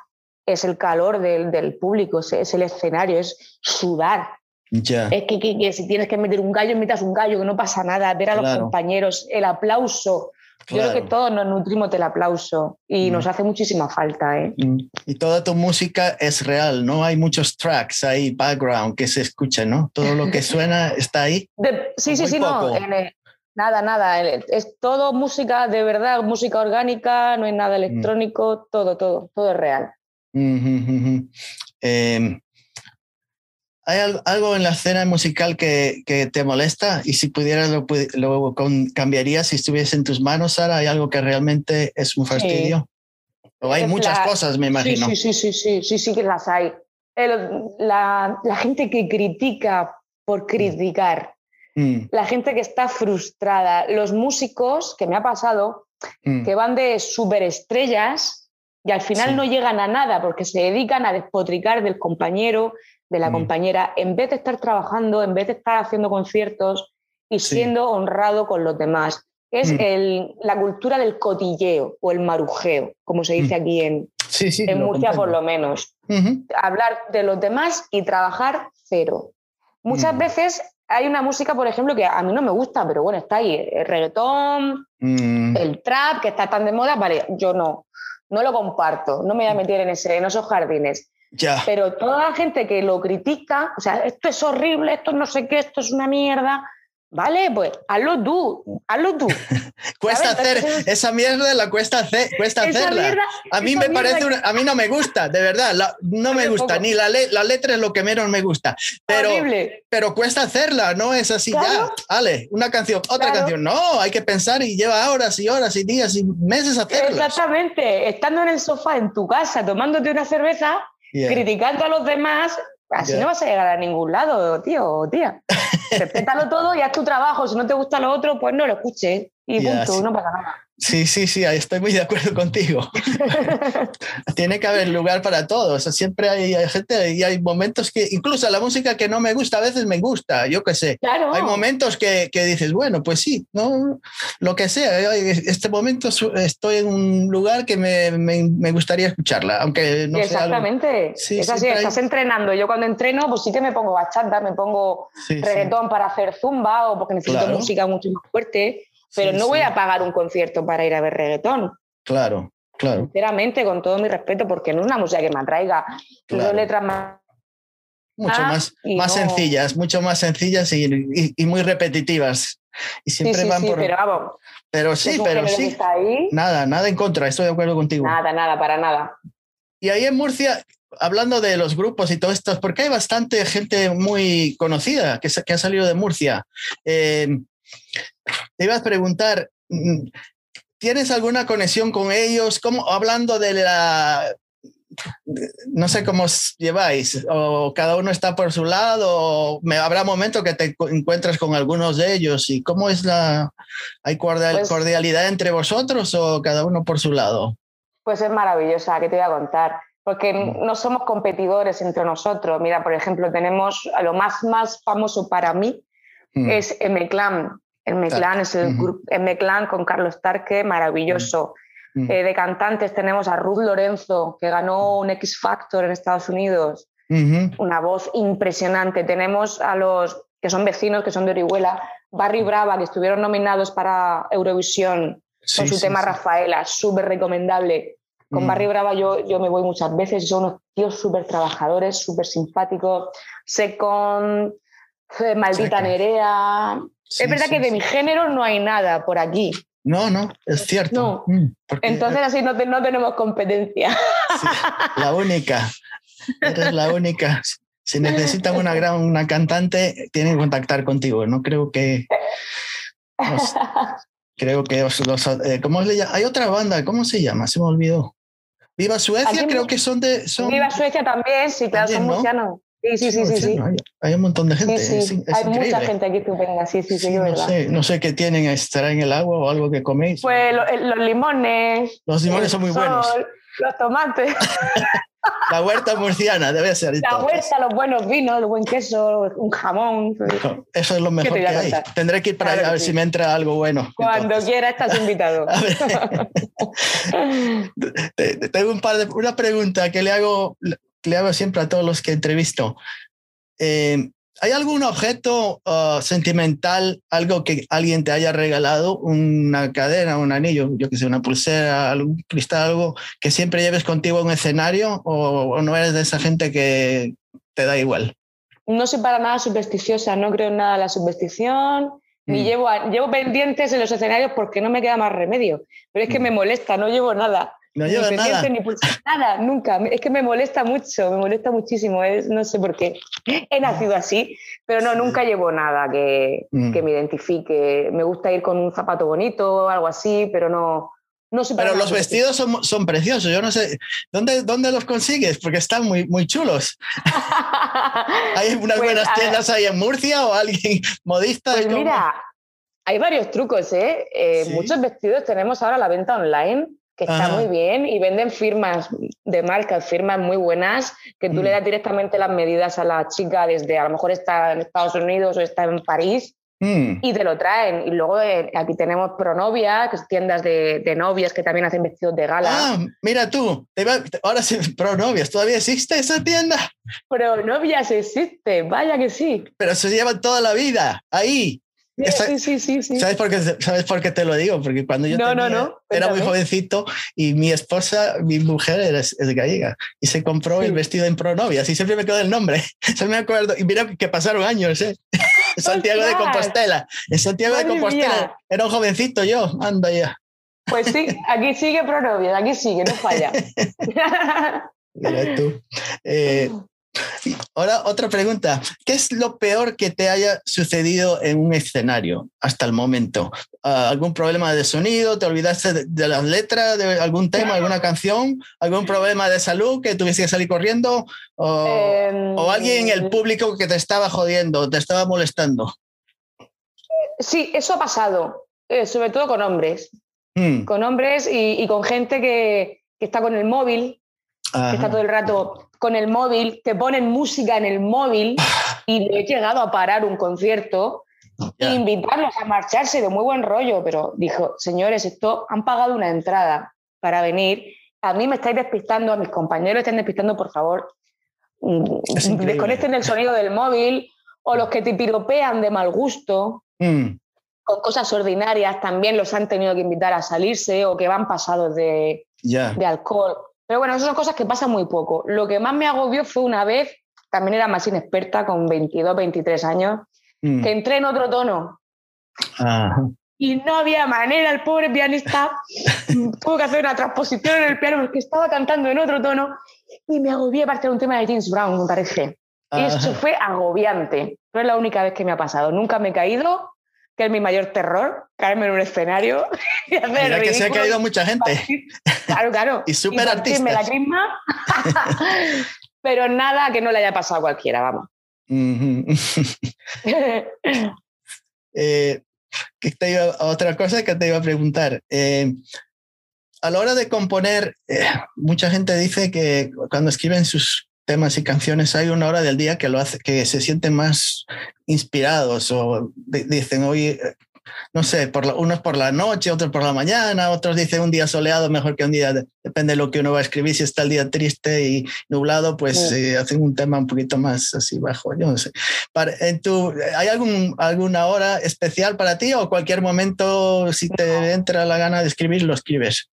es el calor del, público, es, el escenario, es sudar. Es que, si tienes que meter un gallo, metas un gallo, que no pasa nada, ver a los compañeros, el aplauso. Yo creo que todos nos nutrimos del aplauso y mm. nos hace muchísima falta. ¿eh? Mm. Y toda tu música es real, no hay muchos tracks ahí, background que se escuchen, ¿no? Todo lo que suena [laughs] está ahí. sí, sí, sí, no. nada, nada. Es todo música de verdad, música orgánica, no hay nada mm. electrónico, todo, todo, todo es real. Em, ¿Hay algo en la escena musical que, te molesta? Y si pudieras, lo, lo cambiarías si estuviese en tus manos, Sara. ¿Hay algo que realmente es un fastidio? O hay muchas cosas, me imagino. Sí, sí, sí, sí, sí, sí, que las hay. la, gente que critica por mm. criticar, mm. la gente que está frustrada, los músicos, que me ha pasado, mm. que van de superestrellas y al final no llegan a nada porque se dedican a despotricar del compañero, de la mm. compañera, en vez de estar trabajando, en vez de estar haciendo conciertos y siendo honrado con los demás. Es mm. el, la cultura del cotilleo o el marujeo, como se dice mm. aquí en, en Murcia por lo menos. Hablar de los demás y trabajar cero. Muchas veces hay una música, por ejemplo, que a mí no me gusta, pero bueno, está ahí, el reggaetón, el trap, que está tan de moda, vale, yo no no lo comparto, no me voy a meter en, ese, en esos jardines. Ya. Pero toda la gente que lo critica, o sea, esto es horrible, esto no sé qué, esto es una mierda, Vale, pues hazlo tú, hazlo tú. [laughs] cuesta hacer esa mierda, la cuesta hacer, cuesta hacerla. a mí me parece, a mí no me gusta, de verdad, no me gusta, ni la, la letra es lo que menos me gusta, pero, pero cuesta hacerla, no es así ya, vale, una canción, otra canción, no, hay que pensar y lleva horas y horas y días y meses hacerla. Exactamente, estando en el sofá en tu casa, tomándote una cerveza, criticando a los demás, Así no vas a llegar a ningún lado, tío o tía. [laughs] Respétalo todo y haz tu trabajo. Si no te gusta lo otro, pues no lo escuches. Y punto, no pasa nada. Sí, sí, sí, estoy muy de acuerdo contigo. [laughs] Tiene que haber lugar para todos. siempre hay, gente y hay momentos que, incluso la música que no me gusta, a veces me gusta, yo qué sé. Claro. Hay momentos que, que, dices, bueno, pues sí, ¿no? lo que sea. Este momento estoy en un lugar que me, me, gustaría escucharla, aunque no Exactamente. Sí, es así, estás entrenando. Yo cuando entreno, pues sí que me pongo bachata, me pongo reggaetón para hacer zumba o porque necesito música mucho más fuerte pero no voy a pagar un concierto para ir a ver reggaetón. Claro, claro. Sinceramente, con todo mi respeto, porque no es una música que me atraiga. Claro. letras más mucho más, más sencillas, mucho más sencillas y, y, muy repetitivas. Y siempre van por. Pero, vamos, pero sí, pero sí. Nada, nada en contra, estoy de acuerdo contigo. Nada, nada, para nada. Y ahí en Murcia, hablando de los grupos y todo esto, porque hay bastante gente muy conocida que, que ha salido de Murcia. Eh, te ibas a preguntar, mm, ¿tienes alguna conexión con ellos? ¿Cómo, hablando de la, no sé cómo lleváis, o cada uno está por su lado, o me, habrá momentos que te encuentras con algunos de ellos, y cómo es la, ¿hay pues cordialidad entre vosotros o cada uno por su lado? Pues es maravillosa, que te voy a contar, porque mm. no somos competidores entre nosotros. Mira, por ejemplo, tenemos a lo más, más famoso para mí, mm. es M-Clan, el Meclán es el grupo, Meclán con Carlos Tarque, maravilloso. Eh, de cantantes tenemos a Ruth Lorenzo, que ganó un X Factor en Estados Unidos, una voz impresionante. Tenemos a los que son vecinos, que son de Orihuela, Barry Brava, que estuvieron nominados para Eurovisión con su tema Rafaela, súper recomendable. Con Barry Brava yo, yo me voy muchas veces y son unos tíos súper trabajadores, súper simpáticos. Secon, eh, Maldita Nerea, es verdad que de mi género no hay nada por aquí. No, no, es cierto. Mm, Entonces así no, no, tenemos competencia. la única. Eres la única. Si necesitan una gran una cantante, tienen que contactar contigo. No creo que creo que los, eh, ¿cómo le? Hay otra banda, ¿cómo se llama? Se me olvidó. Viva Suecia, creo que son de. Son... Viva Suecia también, sí, claro, son murcianos. Sí, sí, sí, sí, Hay, un montón de gente. Sí, hay mucha gente aquí estupenda, sí, sí, sí, no verdad. Sé, no sé qué tienen, estará en el agua o algo que coméis. Pues los limones. Los limones son muy buenos. Los tomates. [laughs] La huerta murciana debe ser. La huerta, los buenos vinos, el buen queso, un jamón. Eso es lo mejor que hay. Tendré que ir para allá a ver si me entra algo bueno. Cuando quiera estás [laughs] invitado. [laughs] Tengo un par de una pregunta que le hago le hago siempre a todos los que entrevisto. Eh, ¿Hay algún objeto uh, sentimental, algo que alguien te haya regalado, una cadena, un anillo, yo que sé, una pulsera, algún cristal, algo que siempre lleves contigo en un escenario o, no eres de esa gente que te da igual? No soy para nada supersticiosa, no creo en nada de la superstición, ni mm. llevo, llevo pendientes en los escenarios porque no me queda más remedio, pero es que mm. me molesta, no llevo nada. No lleva nada. Ni [laughs] nada, nunca. Es que me molesta mucho, me molesta muchísimo. no sé por qué. He nacido así, pero no, nunca llevo nada que, mm. que, me identifique. Me gusta ir con un zapato bonito o algo así, pero no. no sé pero los vestidos son, son, preciosos. Yo no sé. ¿Dónde, dónde los consigues? Porque están muy, muy chulos. [laughs] ¿Hay unas pues, buenas tiendas ahí en Murcia o alguien [laughs] modista? Pues mira, hay varios trucos, ¿eh? eh muchos vestidos tenemos ahora la venta online que está muy bien y venden firmas de marca, firmas muy buenas, que tú le mm. das directamente las medidas a la chica desde a lo mejor está en Estados Unidos o está en París mm. y te lo traen. Y luego eh, aquí tenemos Pronovia, que es tiendas de, de, novias que también hacen vestidos de gala. Ah, mira tú, ahora sí, [laughs] Pronovias, ¿todavía existe esa tienda? Pronovias existe, vaya que sí. Pero se lleva toda la vida ahí. Sí, sí, sí, sí, ¿Sabes por, qué, ¿Sabes por qué te lo digo? Porque cuando yo era muy jovencito y mi esposa, mi mujer es, gallega y se compró el vestido en Pronovia, así siempre me quedó el nombre. [laughs] Se me acuerdo y mira que pasaron años, ¿eh? [laughs] Santiago de Compostela. En Santiago de Compostela. Era un jovencito yo, anda ya. Pues sí, aquí sigue Pronovia, aquí sigue, no falla. [laughs] Mira tú. Eh, Ahora, otra pregunta. ¿Qué es lo peor que te haya sucedido en un escenario hasta el momento? Ah, ¿Algún problema de sonido? ¿Te olvidaste de, las letras de algún tema, alguna canción? ¿Algún problema de salud que tuviste que salir corriendo? ¿O, em, alguien en el público que te estaba jodiendo, te estaba molestando? Sí, eso ha pasado, eh, sobre todo con hombres. Hmm. Con hombres y, con gente que, está con el móvil, que está todo el rato con el móvil, te ponen música en el móvil y le he llegado a parar un concierto e invitarlos a marcharse de muy buen rollo, pero dijo, señores, esto han pagado una entrada para venir, a mí me estáis despistando, a mis compañeros están despistando, por favor, mm, desconecten el sonido del móvil o los que te piropean de mal gusto. Mm. Con cosas ordinarias también los han tenido que invitar a salirse o que van pasados de, de alcohol. Pero bueno, esas son cosas que pasan muy poco. Lo que más me agobió fue una vez, también era más inexperta, con 22, 23 años, mm. que entré en otro tono. Y no había manera, el pobre pianista [laughs] tuvo que hacer una transposición en el piano porque estaba cantando en otro tono y me agobié para hacer un tema de James Brown, me parece. Y eso fue agobiante. No es la única vez que me ha pasado. Nunca me he caído, que es mi mayor terror, caerme en un escenario [laughs] y hacer Mira que se ha caído mucha gente. [laughs] Claro, claro. y súper artistas. la crisma, [laughs] pero nada que no le haya pasado a cualquiera, vamos. eh, que te iba, otra cosa que te iba a preguntar. Eh, a la hora de componer, eh, mucha gente dice que cuando escriben sus temas y canciones hay una hora del día que lo hace que se sienten más inspirados o dicen hoy no sé por unos por la noche otros por la mañana otros dicen un día soleado mejor que un día depende de lo que uno va a escribir si está el día triste y nublado pues eh, hacen un tema un poquito más así bajo yo no sé. Para, en tu, hay algún alguna hora especial para ti o cualquier momento si te entra la gana de escribir lo escribes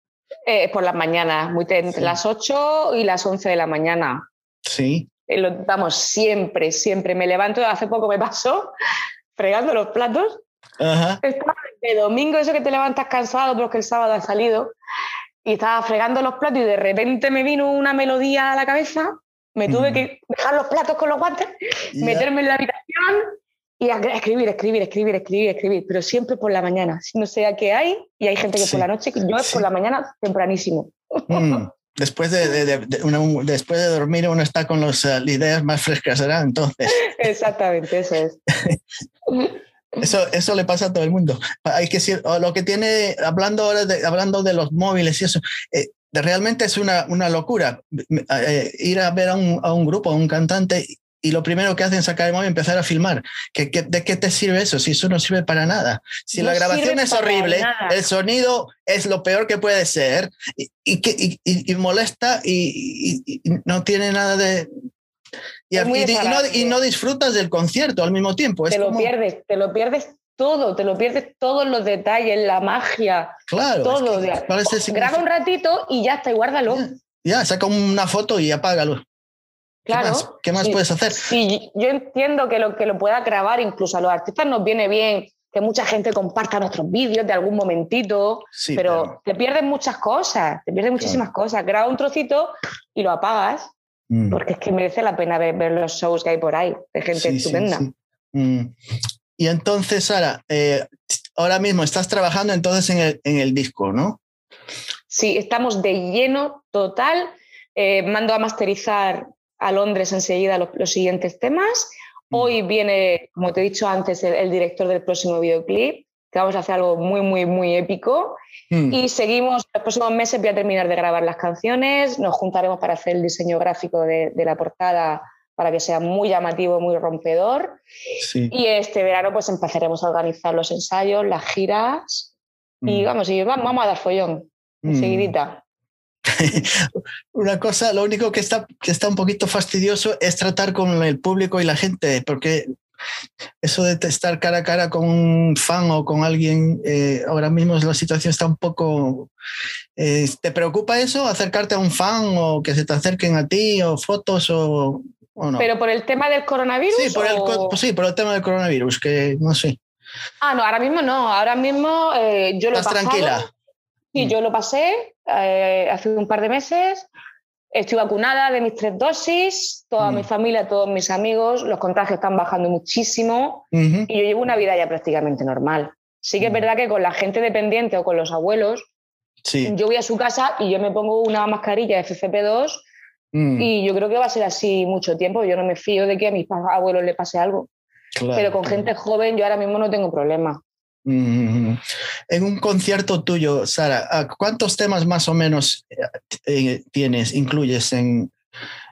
eh, por las mañanas, muy entre las 8 y las 11 de la mañana. Sí. Eh, lo, vamos, siempre, siempre. Me levanto, hace poco me pasó, [laughs] fregando los platos. Ajá. de domingo, eso que te levantas cansado porque el sábado ha salido, y estaba fregando los platos y de repente me vino una melodía a la cabeza, me tuve que dejar los platos con los guantes, meterme en la habitación y escribir, escribir, escribir, escribir, escribir, pero siempre por la mañana. No sé a qué hay, y hay gente que por la noche, yo es por la mañana tempranísimo. Mm, [laughs] después, de, después de dormir uno está con las eh, ideas más frescas, ¿verdad? Entonces. [laughs] Exactamente, eso es. [laughs] Eso, eso le pasa a todo el mundo. Hay que decir, lo que tiene, hablando ahora de, hablando de los móviles y eso, eh, realmente es una, una locura eh, ir a ver a un, a un, grupo, a un cantante y lo primero que hacen es sacar el móvil y empezar a filmar. ¿Qué, de qué te sirve eso? Si eso no sirve para nada. Si la grabación es horrible, el sonido es lo peor que puede ser y, y, y molesta y, no tiene nada de... Y, no, no, disfrutas del concierto al mismo tiempo. te lo pierdes, te lo pierdes todo, te lo pierdes todos los detalles, la magia. Claro. Todo. Graba un ratito y ya está, y guárdalo. Ya, saca una foto y apágalo. Claro. ¿Qué más, puedes hacer? Sí, yo entiendo que lo que lo pueda grabar, incluso a los artistas nos viene bien que mucha gente comparta nuestros vídeos de algún momentito, pero, te pierdes muchas cosas, te pierdes muchísimas cosas. Graba un trocito y lo apagas, mm. porque es que merece la pena ver, los shows que hay por ahí, de gente estupenda. Mm. Y entonces, Sara, eh, ahora mismo estás trabajando entonces en el, en el disco, ¿no? Sí, estamos de lleno total. Eh, mando a masterizar a Londres enseguida los, siguientes temas. Mm. Hoy viene, como te he dicho antes, el, director del próximo videoclip, que vamos a hacer algo muy, muy, muy épico. Mm. Y seguimos, los próximos meses voy a terminar de grabar las canciones, nos juntaremos para hacer el diseño gráfico de, la portada para que sea muy llamativo, muy rompedor. Y este verano pues empezaremos a organizar los ensayos, las giras y mm. vamos, y vamos, a dar follón, enseguidita. [laughs] Una cosa, lo único que está, que está un poquito fastidioso es tratar con el público y la gente, porque eso de estar cara a cara con un fan o con alguien, eh, ahora mismo la situación está un poco... Eh, ¿Te preocupa eso, acercarte a un fan o que se te acerquen a ti o fotos o, no? ¿Pero por el tema del coronavirus? Sí, por, el, sí, por el tema del coronavirus, que no sé. Ah, no, ahora mismo no, ahora mismo eh, yo lo Estás tranquila. Sí, mm. yo lo pasé eh, hace un par de meses. Estoy vacunada de mis tres dosis, toda mi mm. familia, todos mis amigos, los contagios están bajando muchísimo y yo llevo una vida ya prácticamente normal. Sí que es mm. verdad que con la gente dependiente o con los abuelos, yo voy a su casa y yo me pongo una mascarilla FFP2 y yo creo que va a ser así mucho tiempo. Yo no me fío de que a mis abuelos le pase algo. Pero con gente joven yo ahora mismo no tengo problema. En un concierto tuyo, Sara, ¿cuántos temas más o menos eh, eh, tienes, incluyes en,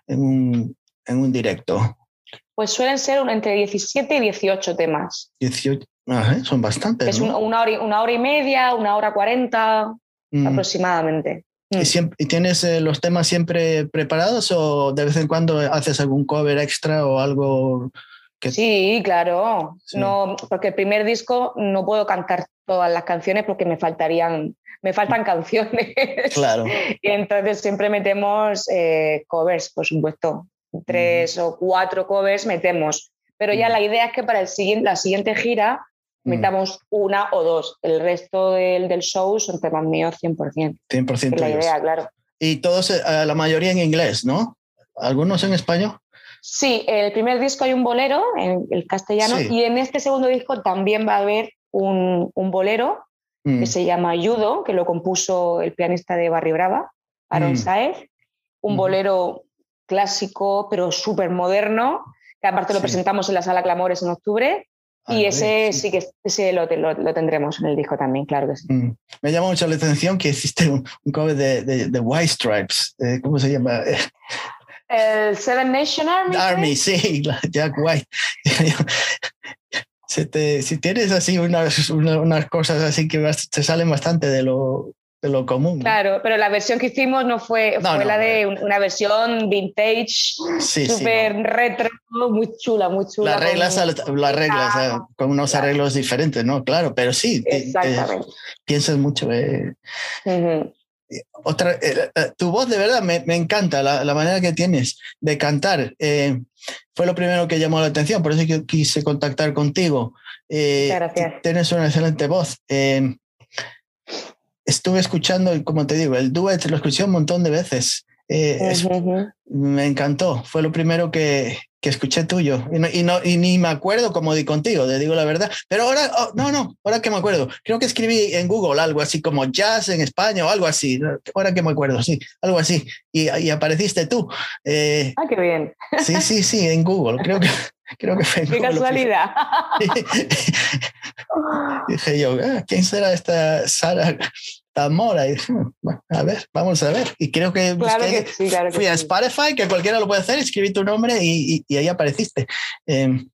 un, directo? Pues suelen ser entre 17 y 18 temas. 18, son bastantes. Es una, hora, una, hora, y media, una hora cuarenta mm. aproximadamente. ¿Y, mm. siempre, ¿Y, tienes eh, los temas siempre preparados o de vez en cuando haces algún cover extra o algo Sí, claro. No, porque el primer disco no puedo cantar todas las canciones porque me faltarían, me faltan canciones. [laughs] Claro. y entonces siempre metemos eh, covers, por supuesto. Tres o cuatro covers metemos. Pero ya la idea es que para el siguiente, la siguiente gira metamos una o dos. El resto del, del show son temas míos 100%. 100% es la idea, claro. Y todos, eh, la mayoría en inglés, ¿no? ¿Algunos en español? Sí, el primer disco hay un bolero en el castellano y en este segundo disco también va a haber un, bolero que mm. se llama Judo, que lo compuso el pianista de Barry Brava, Aaron mm. Saez. Un bolero clásico, pero súper moderno, que aparte lo presentamos en la Sala Clamores en octubre. y ese sí, que ese lo, tendremos en el disco también, claro que sí. Mm. Me llama mucho la atención que existe un, cover de, de, White Stripes, eh, ¿cómo se llama? [laughs] El Seven Nation Army. Army, sí, [laughs] Jack White. si, tienes así unas, unas, cosas así que te salen bastante de lo, de lo común. Claro, pero la versión que hicimos no fue, fue la de una versión vintage, súper retro, muy chula, muy chula. Las reglas, las reglas con unos arreglos diferentes, ¿no? Claro, pero sí, Exactamente. piensas mucho. Eh otra, eh, eh, tu voz de verdad me, me encanta, la, la, manera que tienes de cantar. Eh, fue lo primero que llamó la atención, por eso que quise contactar contigo. gracias. Tienes una excelente voz. estuve escuchando, como te digo, el duet lo escuché un montón de veces. Me encantó. Fue lo primero que, que escuché tuyo y, no, y, no, y ni me acuerdo cómo di contigo, te digo la verdad. Pero ahora, oh, no, no, ahora que me acuerdo, creo que escribí en Google algo así como jazz en España o algo así. Ahora que me acuerdo, sí, algo así. Y, y apareciste tú. Eh, ah, qué bien. Sí, sí, sí, en Google. Creo que, creo que fue Qué casualidad. [laughs] Dije yo, ah, ¿quién será esta Sara Tamora. Y a ver, vamos a ver. Y creo que, fui a Spotify, que cualquiera lo puede hacer, escribí tu nombre y, ahí apareciste. Em,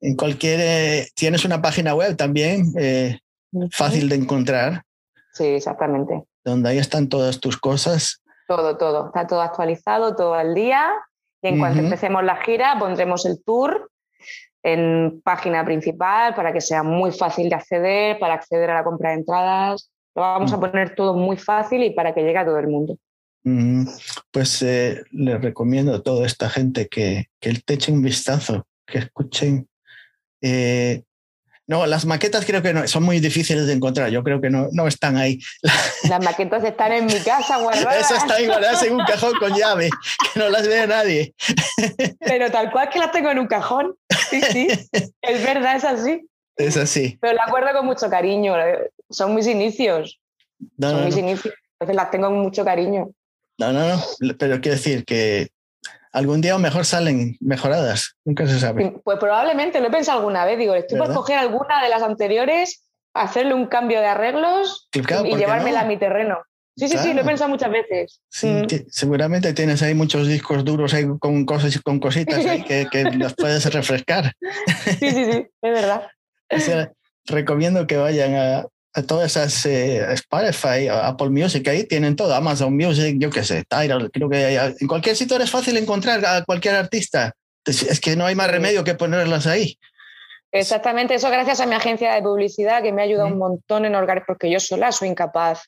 en cualquier, eh, tienes una página web también eh, fácil de encontrar. Sí, exactamente. Donde ahí están todas tus cosas. Todo, todo. Está todo actualizado, todo al día. Y en cuanto empecemos la gira, pondremos el tour en página principal para que sea muy fácil de acceder, para acceder a la compra de entradas. Lo vamos a mm. poner todo muy fácil y para que llegue a todo el mundo. Pues eh, les recomiendo a toda esta gente que, que te echen un vistazo, que escuchen. Eh, no, las maquetas creo que no, son muy difíciles de encontrar. Yo creo que no, no están ahí. [laughs] Las maquetas están en mi casa guardadas. Esas están guardadas en un cajón con llave, que no las ve nadie. [laughs] Pero tal cual que las tengo en un cajón. Sí, sí. [laughs] Es verdad, es así. Es así. Pero la guardo con mucho cariño. Son mis inicios. son mis inicios. Entonces las tengo con mucho cariño. No, no, no. Pero quiero decir que algún día o mejor salen mejoradas. Nunca se sabe. Pues probablemente, lo he pensado alguna vez. Digo, estoy por coger alguna de las anteriores, hacerle un cambio de arreglos y llevármela a mi terreno. Sí, sí, sí, lo he pensado muchas veces. Sí, mm. seguramente tienes ahí muchos discos duros ahí con cosas con cositas ahí que, que [laughs] los puedes refrescar. Sí, sí, sí, es verdad [laughs] recomiendo que vayan a, todas esas eh, Spotify, Apple Music, ahí tienen todo, Amazon Music, yo qué sé, Tidal, creo que en cualquier sitio es fácil encontrar a cualquier artista. Es que no hay más remedio que ponerlas ahí. Exactamente, eso gracias a mi agencia de publicidad que me ha ayudado un montón en organizar, porque yo sola soy incapaz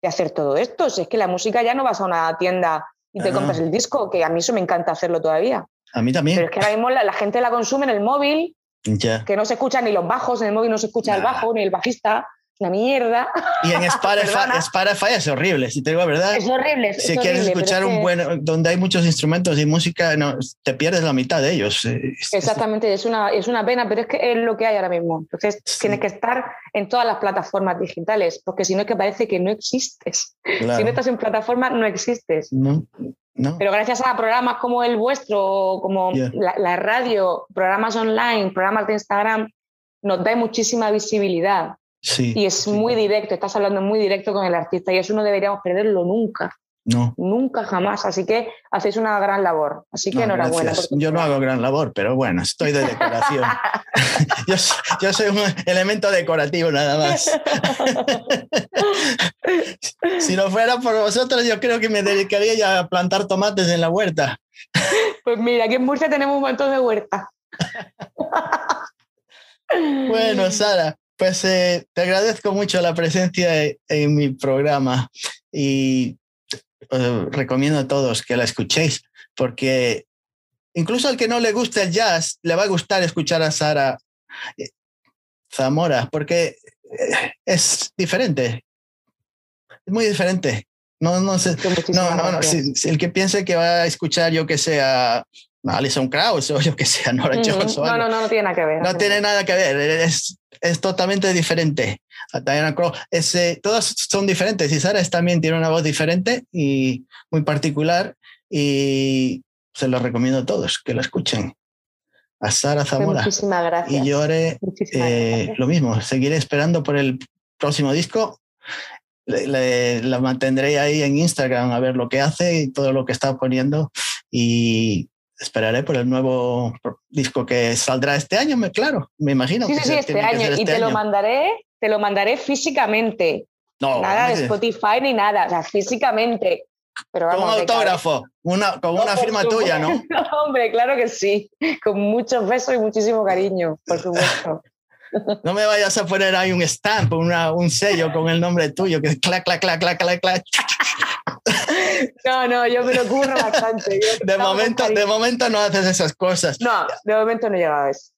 de hacer todo esto. Si es que la música ya no vas a una tienda y te compras el disco, que a mí eso me encanta hacerlo todavía. A mí también. Pero es que ahora mismo la gente la consume en el móvil que no se escuchan ni los bajos, en el móvil no se escucha el bajo, ni el bajista. Una mierda. Y en Spotify, [laughs] es horrible, si te digo la verdad. Es horrible. si quieres escuchar un buen, donde hay muchos instrumentos y música, no, te pierdes la mitad de ellos. Exactamente, es una, es una pena, pero es que es lo que hay ahora mismo. Entonces tienes que estar en todas las plataformas digitales, porque si no es que parece que no existes. Si no estás en plataforma, no existes. No. Pero gracias a programas como el vuestro, como la, radio, programas online, programas de Instagram, nos da muchísima visibilidad. Sí, y es muy directo, estás hablando muy directo con el artista y eso no deberíamos perderlo nunca. No. Nunca jamás. Así que hacéis una gran labor. Así que enhorabuena. Yo no hago gran labor, pero bueno, estoy de decoración. [laughs] [laughs] yo, soy un elemento decorativo nada más. [laughs] si no fuera por vosotros, yo creo que me dedicaría ya a plantar tomates en la huerta. pues mira, aquí en Murcia tenemos un montón de huerta. bueno, Sara, pues eh, te agradezco mucho la presencia en mi programa y eh, recomiendo a todos que la escuchéis, porque incluso al que no le guste el jazz, le va a gustar escuchar a Sara eh, Zamora, porque eh, es diferente, es muy diferente. No, no sé, no, no, no si, el que piense que va a escuchar, yo que sea Alison Krauss o yo que sea Nora Jones. no, no, no, no tiene nada que ver. No, tiene nada que ver, es, es totalmente diferente. A Diana Crow, todas son diferentes y Sara también tiene una voz diferente y muy particular y se lo recomiendo a todos que la escuchen. A Sara pues Zamora. Muchísimas gracias. Y yo haré eh, lo mismo, seguiré esperando por el próximo disco. la mantendré ahí en Instagram a ver lo que hace y todo lo que está poniendo y esperaré por el nuevo disco que saldrá este año, claro, me imagino. Sí, sí, este año. y este te lo mandaré, te lo mandaré físicamente. No, nada de Spotify ni nada, o sea, físicamente. Pero con un autógrafo, una, con una firma tuya, [laughs] ¿no? Hombre, claro que sí. Con muchos besos y muchísimo cariño, por supuesto. [laughs] [laughs] No me vayas a poner ahí un stamp, una, un sello con el nombre tuyo, que es clac, clac, clac, clac, clac, clac. No, no, yo me lo curro bastante. de, momento, de momento no haces esas cosas. No, de momento no llega a eso.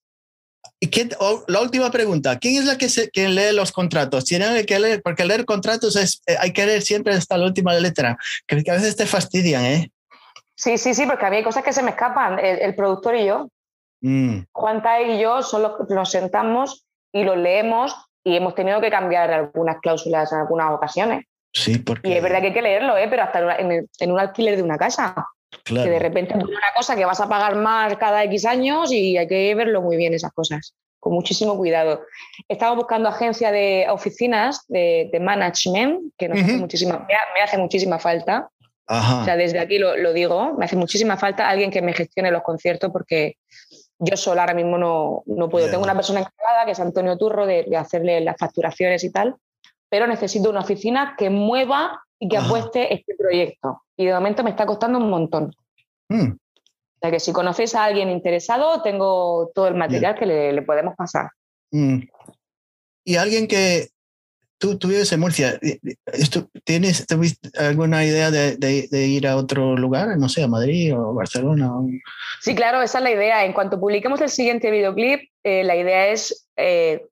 ¿Y qué, la última pregunta, ¿quién es la que, se, que lee los contratos? Tienen que leer, porque leer contratos es, eh, hay que leer siempre hasta la última letra, que, a veces te fastidian, ¿eh? Sí, sí, sí, porque a mí hay cosas que se me escapan, el, productor y yo. Mm. Juan Tai y yo solo nos sentamos y los leemos y hemos tenido que cambiar algunas cláusulas en algunas ocasiones. Sí, porque... Y es verdad que hay que leerlo, ¿eh? pero hasta en, un alquiler de una casa. Claro. Que de repente es una cosa que vas a pagar más cada X años y hay que verlo muy bien esas cosas, con muchísimo cuidado. Estamos buscando agencia de oficinas de, management, que nos hace muchísima, me, hace muchísima falta. O sea, desde aquí lo, lo, digo, me hace muchísima falta alguien que me gestione los conciertos porque yo sola ahora mismo no, no puedo. Tengo una persona encargada, que es Antonio Turro, de, hacerle las facturaciones y tal, pero necesito una oficina que mueva y que apueste este proyecto. Y de momento me está costando un montón. Mm. O sea que si conocéis a alguien interesado, tengo todo el material que le, podemos pasar. Mm. Y alguien que, Tú, tú, vives en Murcia. ¿Tienes alguna idea de, ir a otro lugar? No sé, a Madrid o Barcelona. Sí, claro, esa es la idea. En cuanto publiquemos el siguiente videoclip, eh, la idea es eh,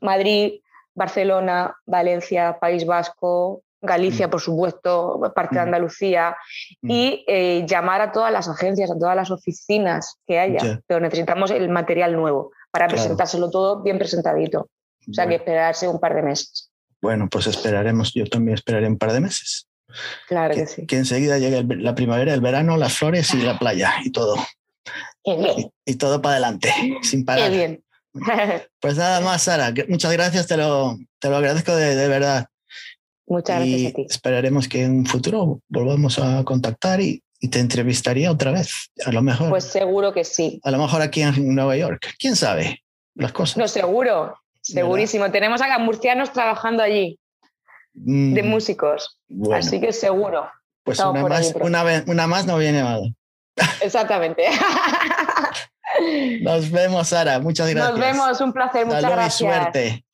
Madrid, Barcelona, Valencia, País Vasco, Galicia, mm. por supuesto, parte de mm. Andalucía, mm. y eh, llamar a todas las agencias, a todas las oficinas que haya. Pero necesitamos el material nuevo para presentárselo todo bien presentadito. O sea, que esperarse un par de meses. Bueno, pues esperaremos, yo también esperaré un par de meses. Claro que, sí. Que enseguida llegue la primavera, el verano, las flores y la playa y todo. Qué bien. Y, todo para adelante, sin parar. Qué bien. [laughs] Pues nada más, Sara. Muchas gracias, te lo, te lo agradezco de, verdad. Muchas gracias a ti. Esperaremos que en un futuro volvamos a contactar y, y, te entrevistaría otra vez. A lo mejor. Pues seguro que sí. A lo mejor aquí en Nueva York. ¿Quién sabe? Las cosas. No, seguro. Segurísimo. Tenemos a murcianos trabajando allí, de mm, músicos. Así que seguro. Pues una más, una, una más no viene mal. Exactamente. [laughs] Nos vemos, Sara. Muchas gracias. Nos vemos, un placer. Muchas gracias. suerte.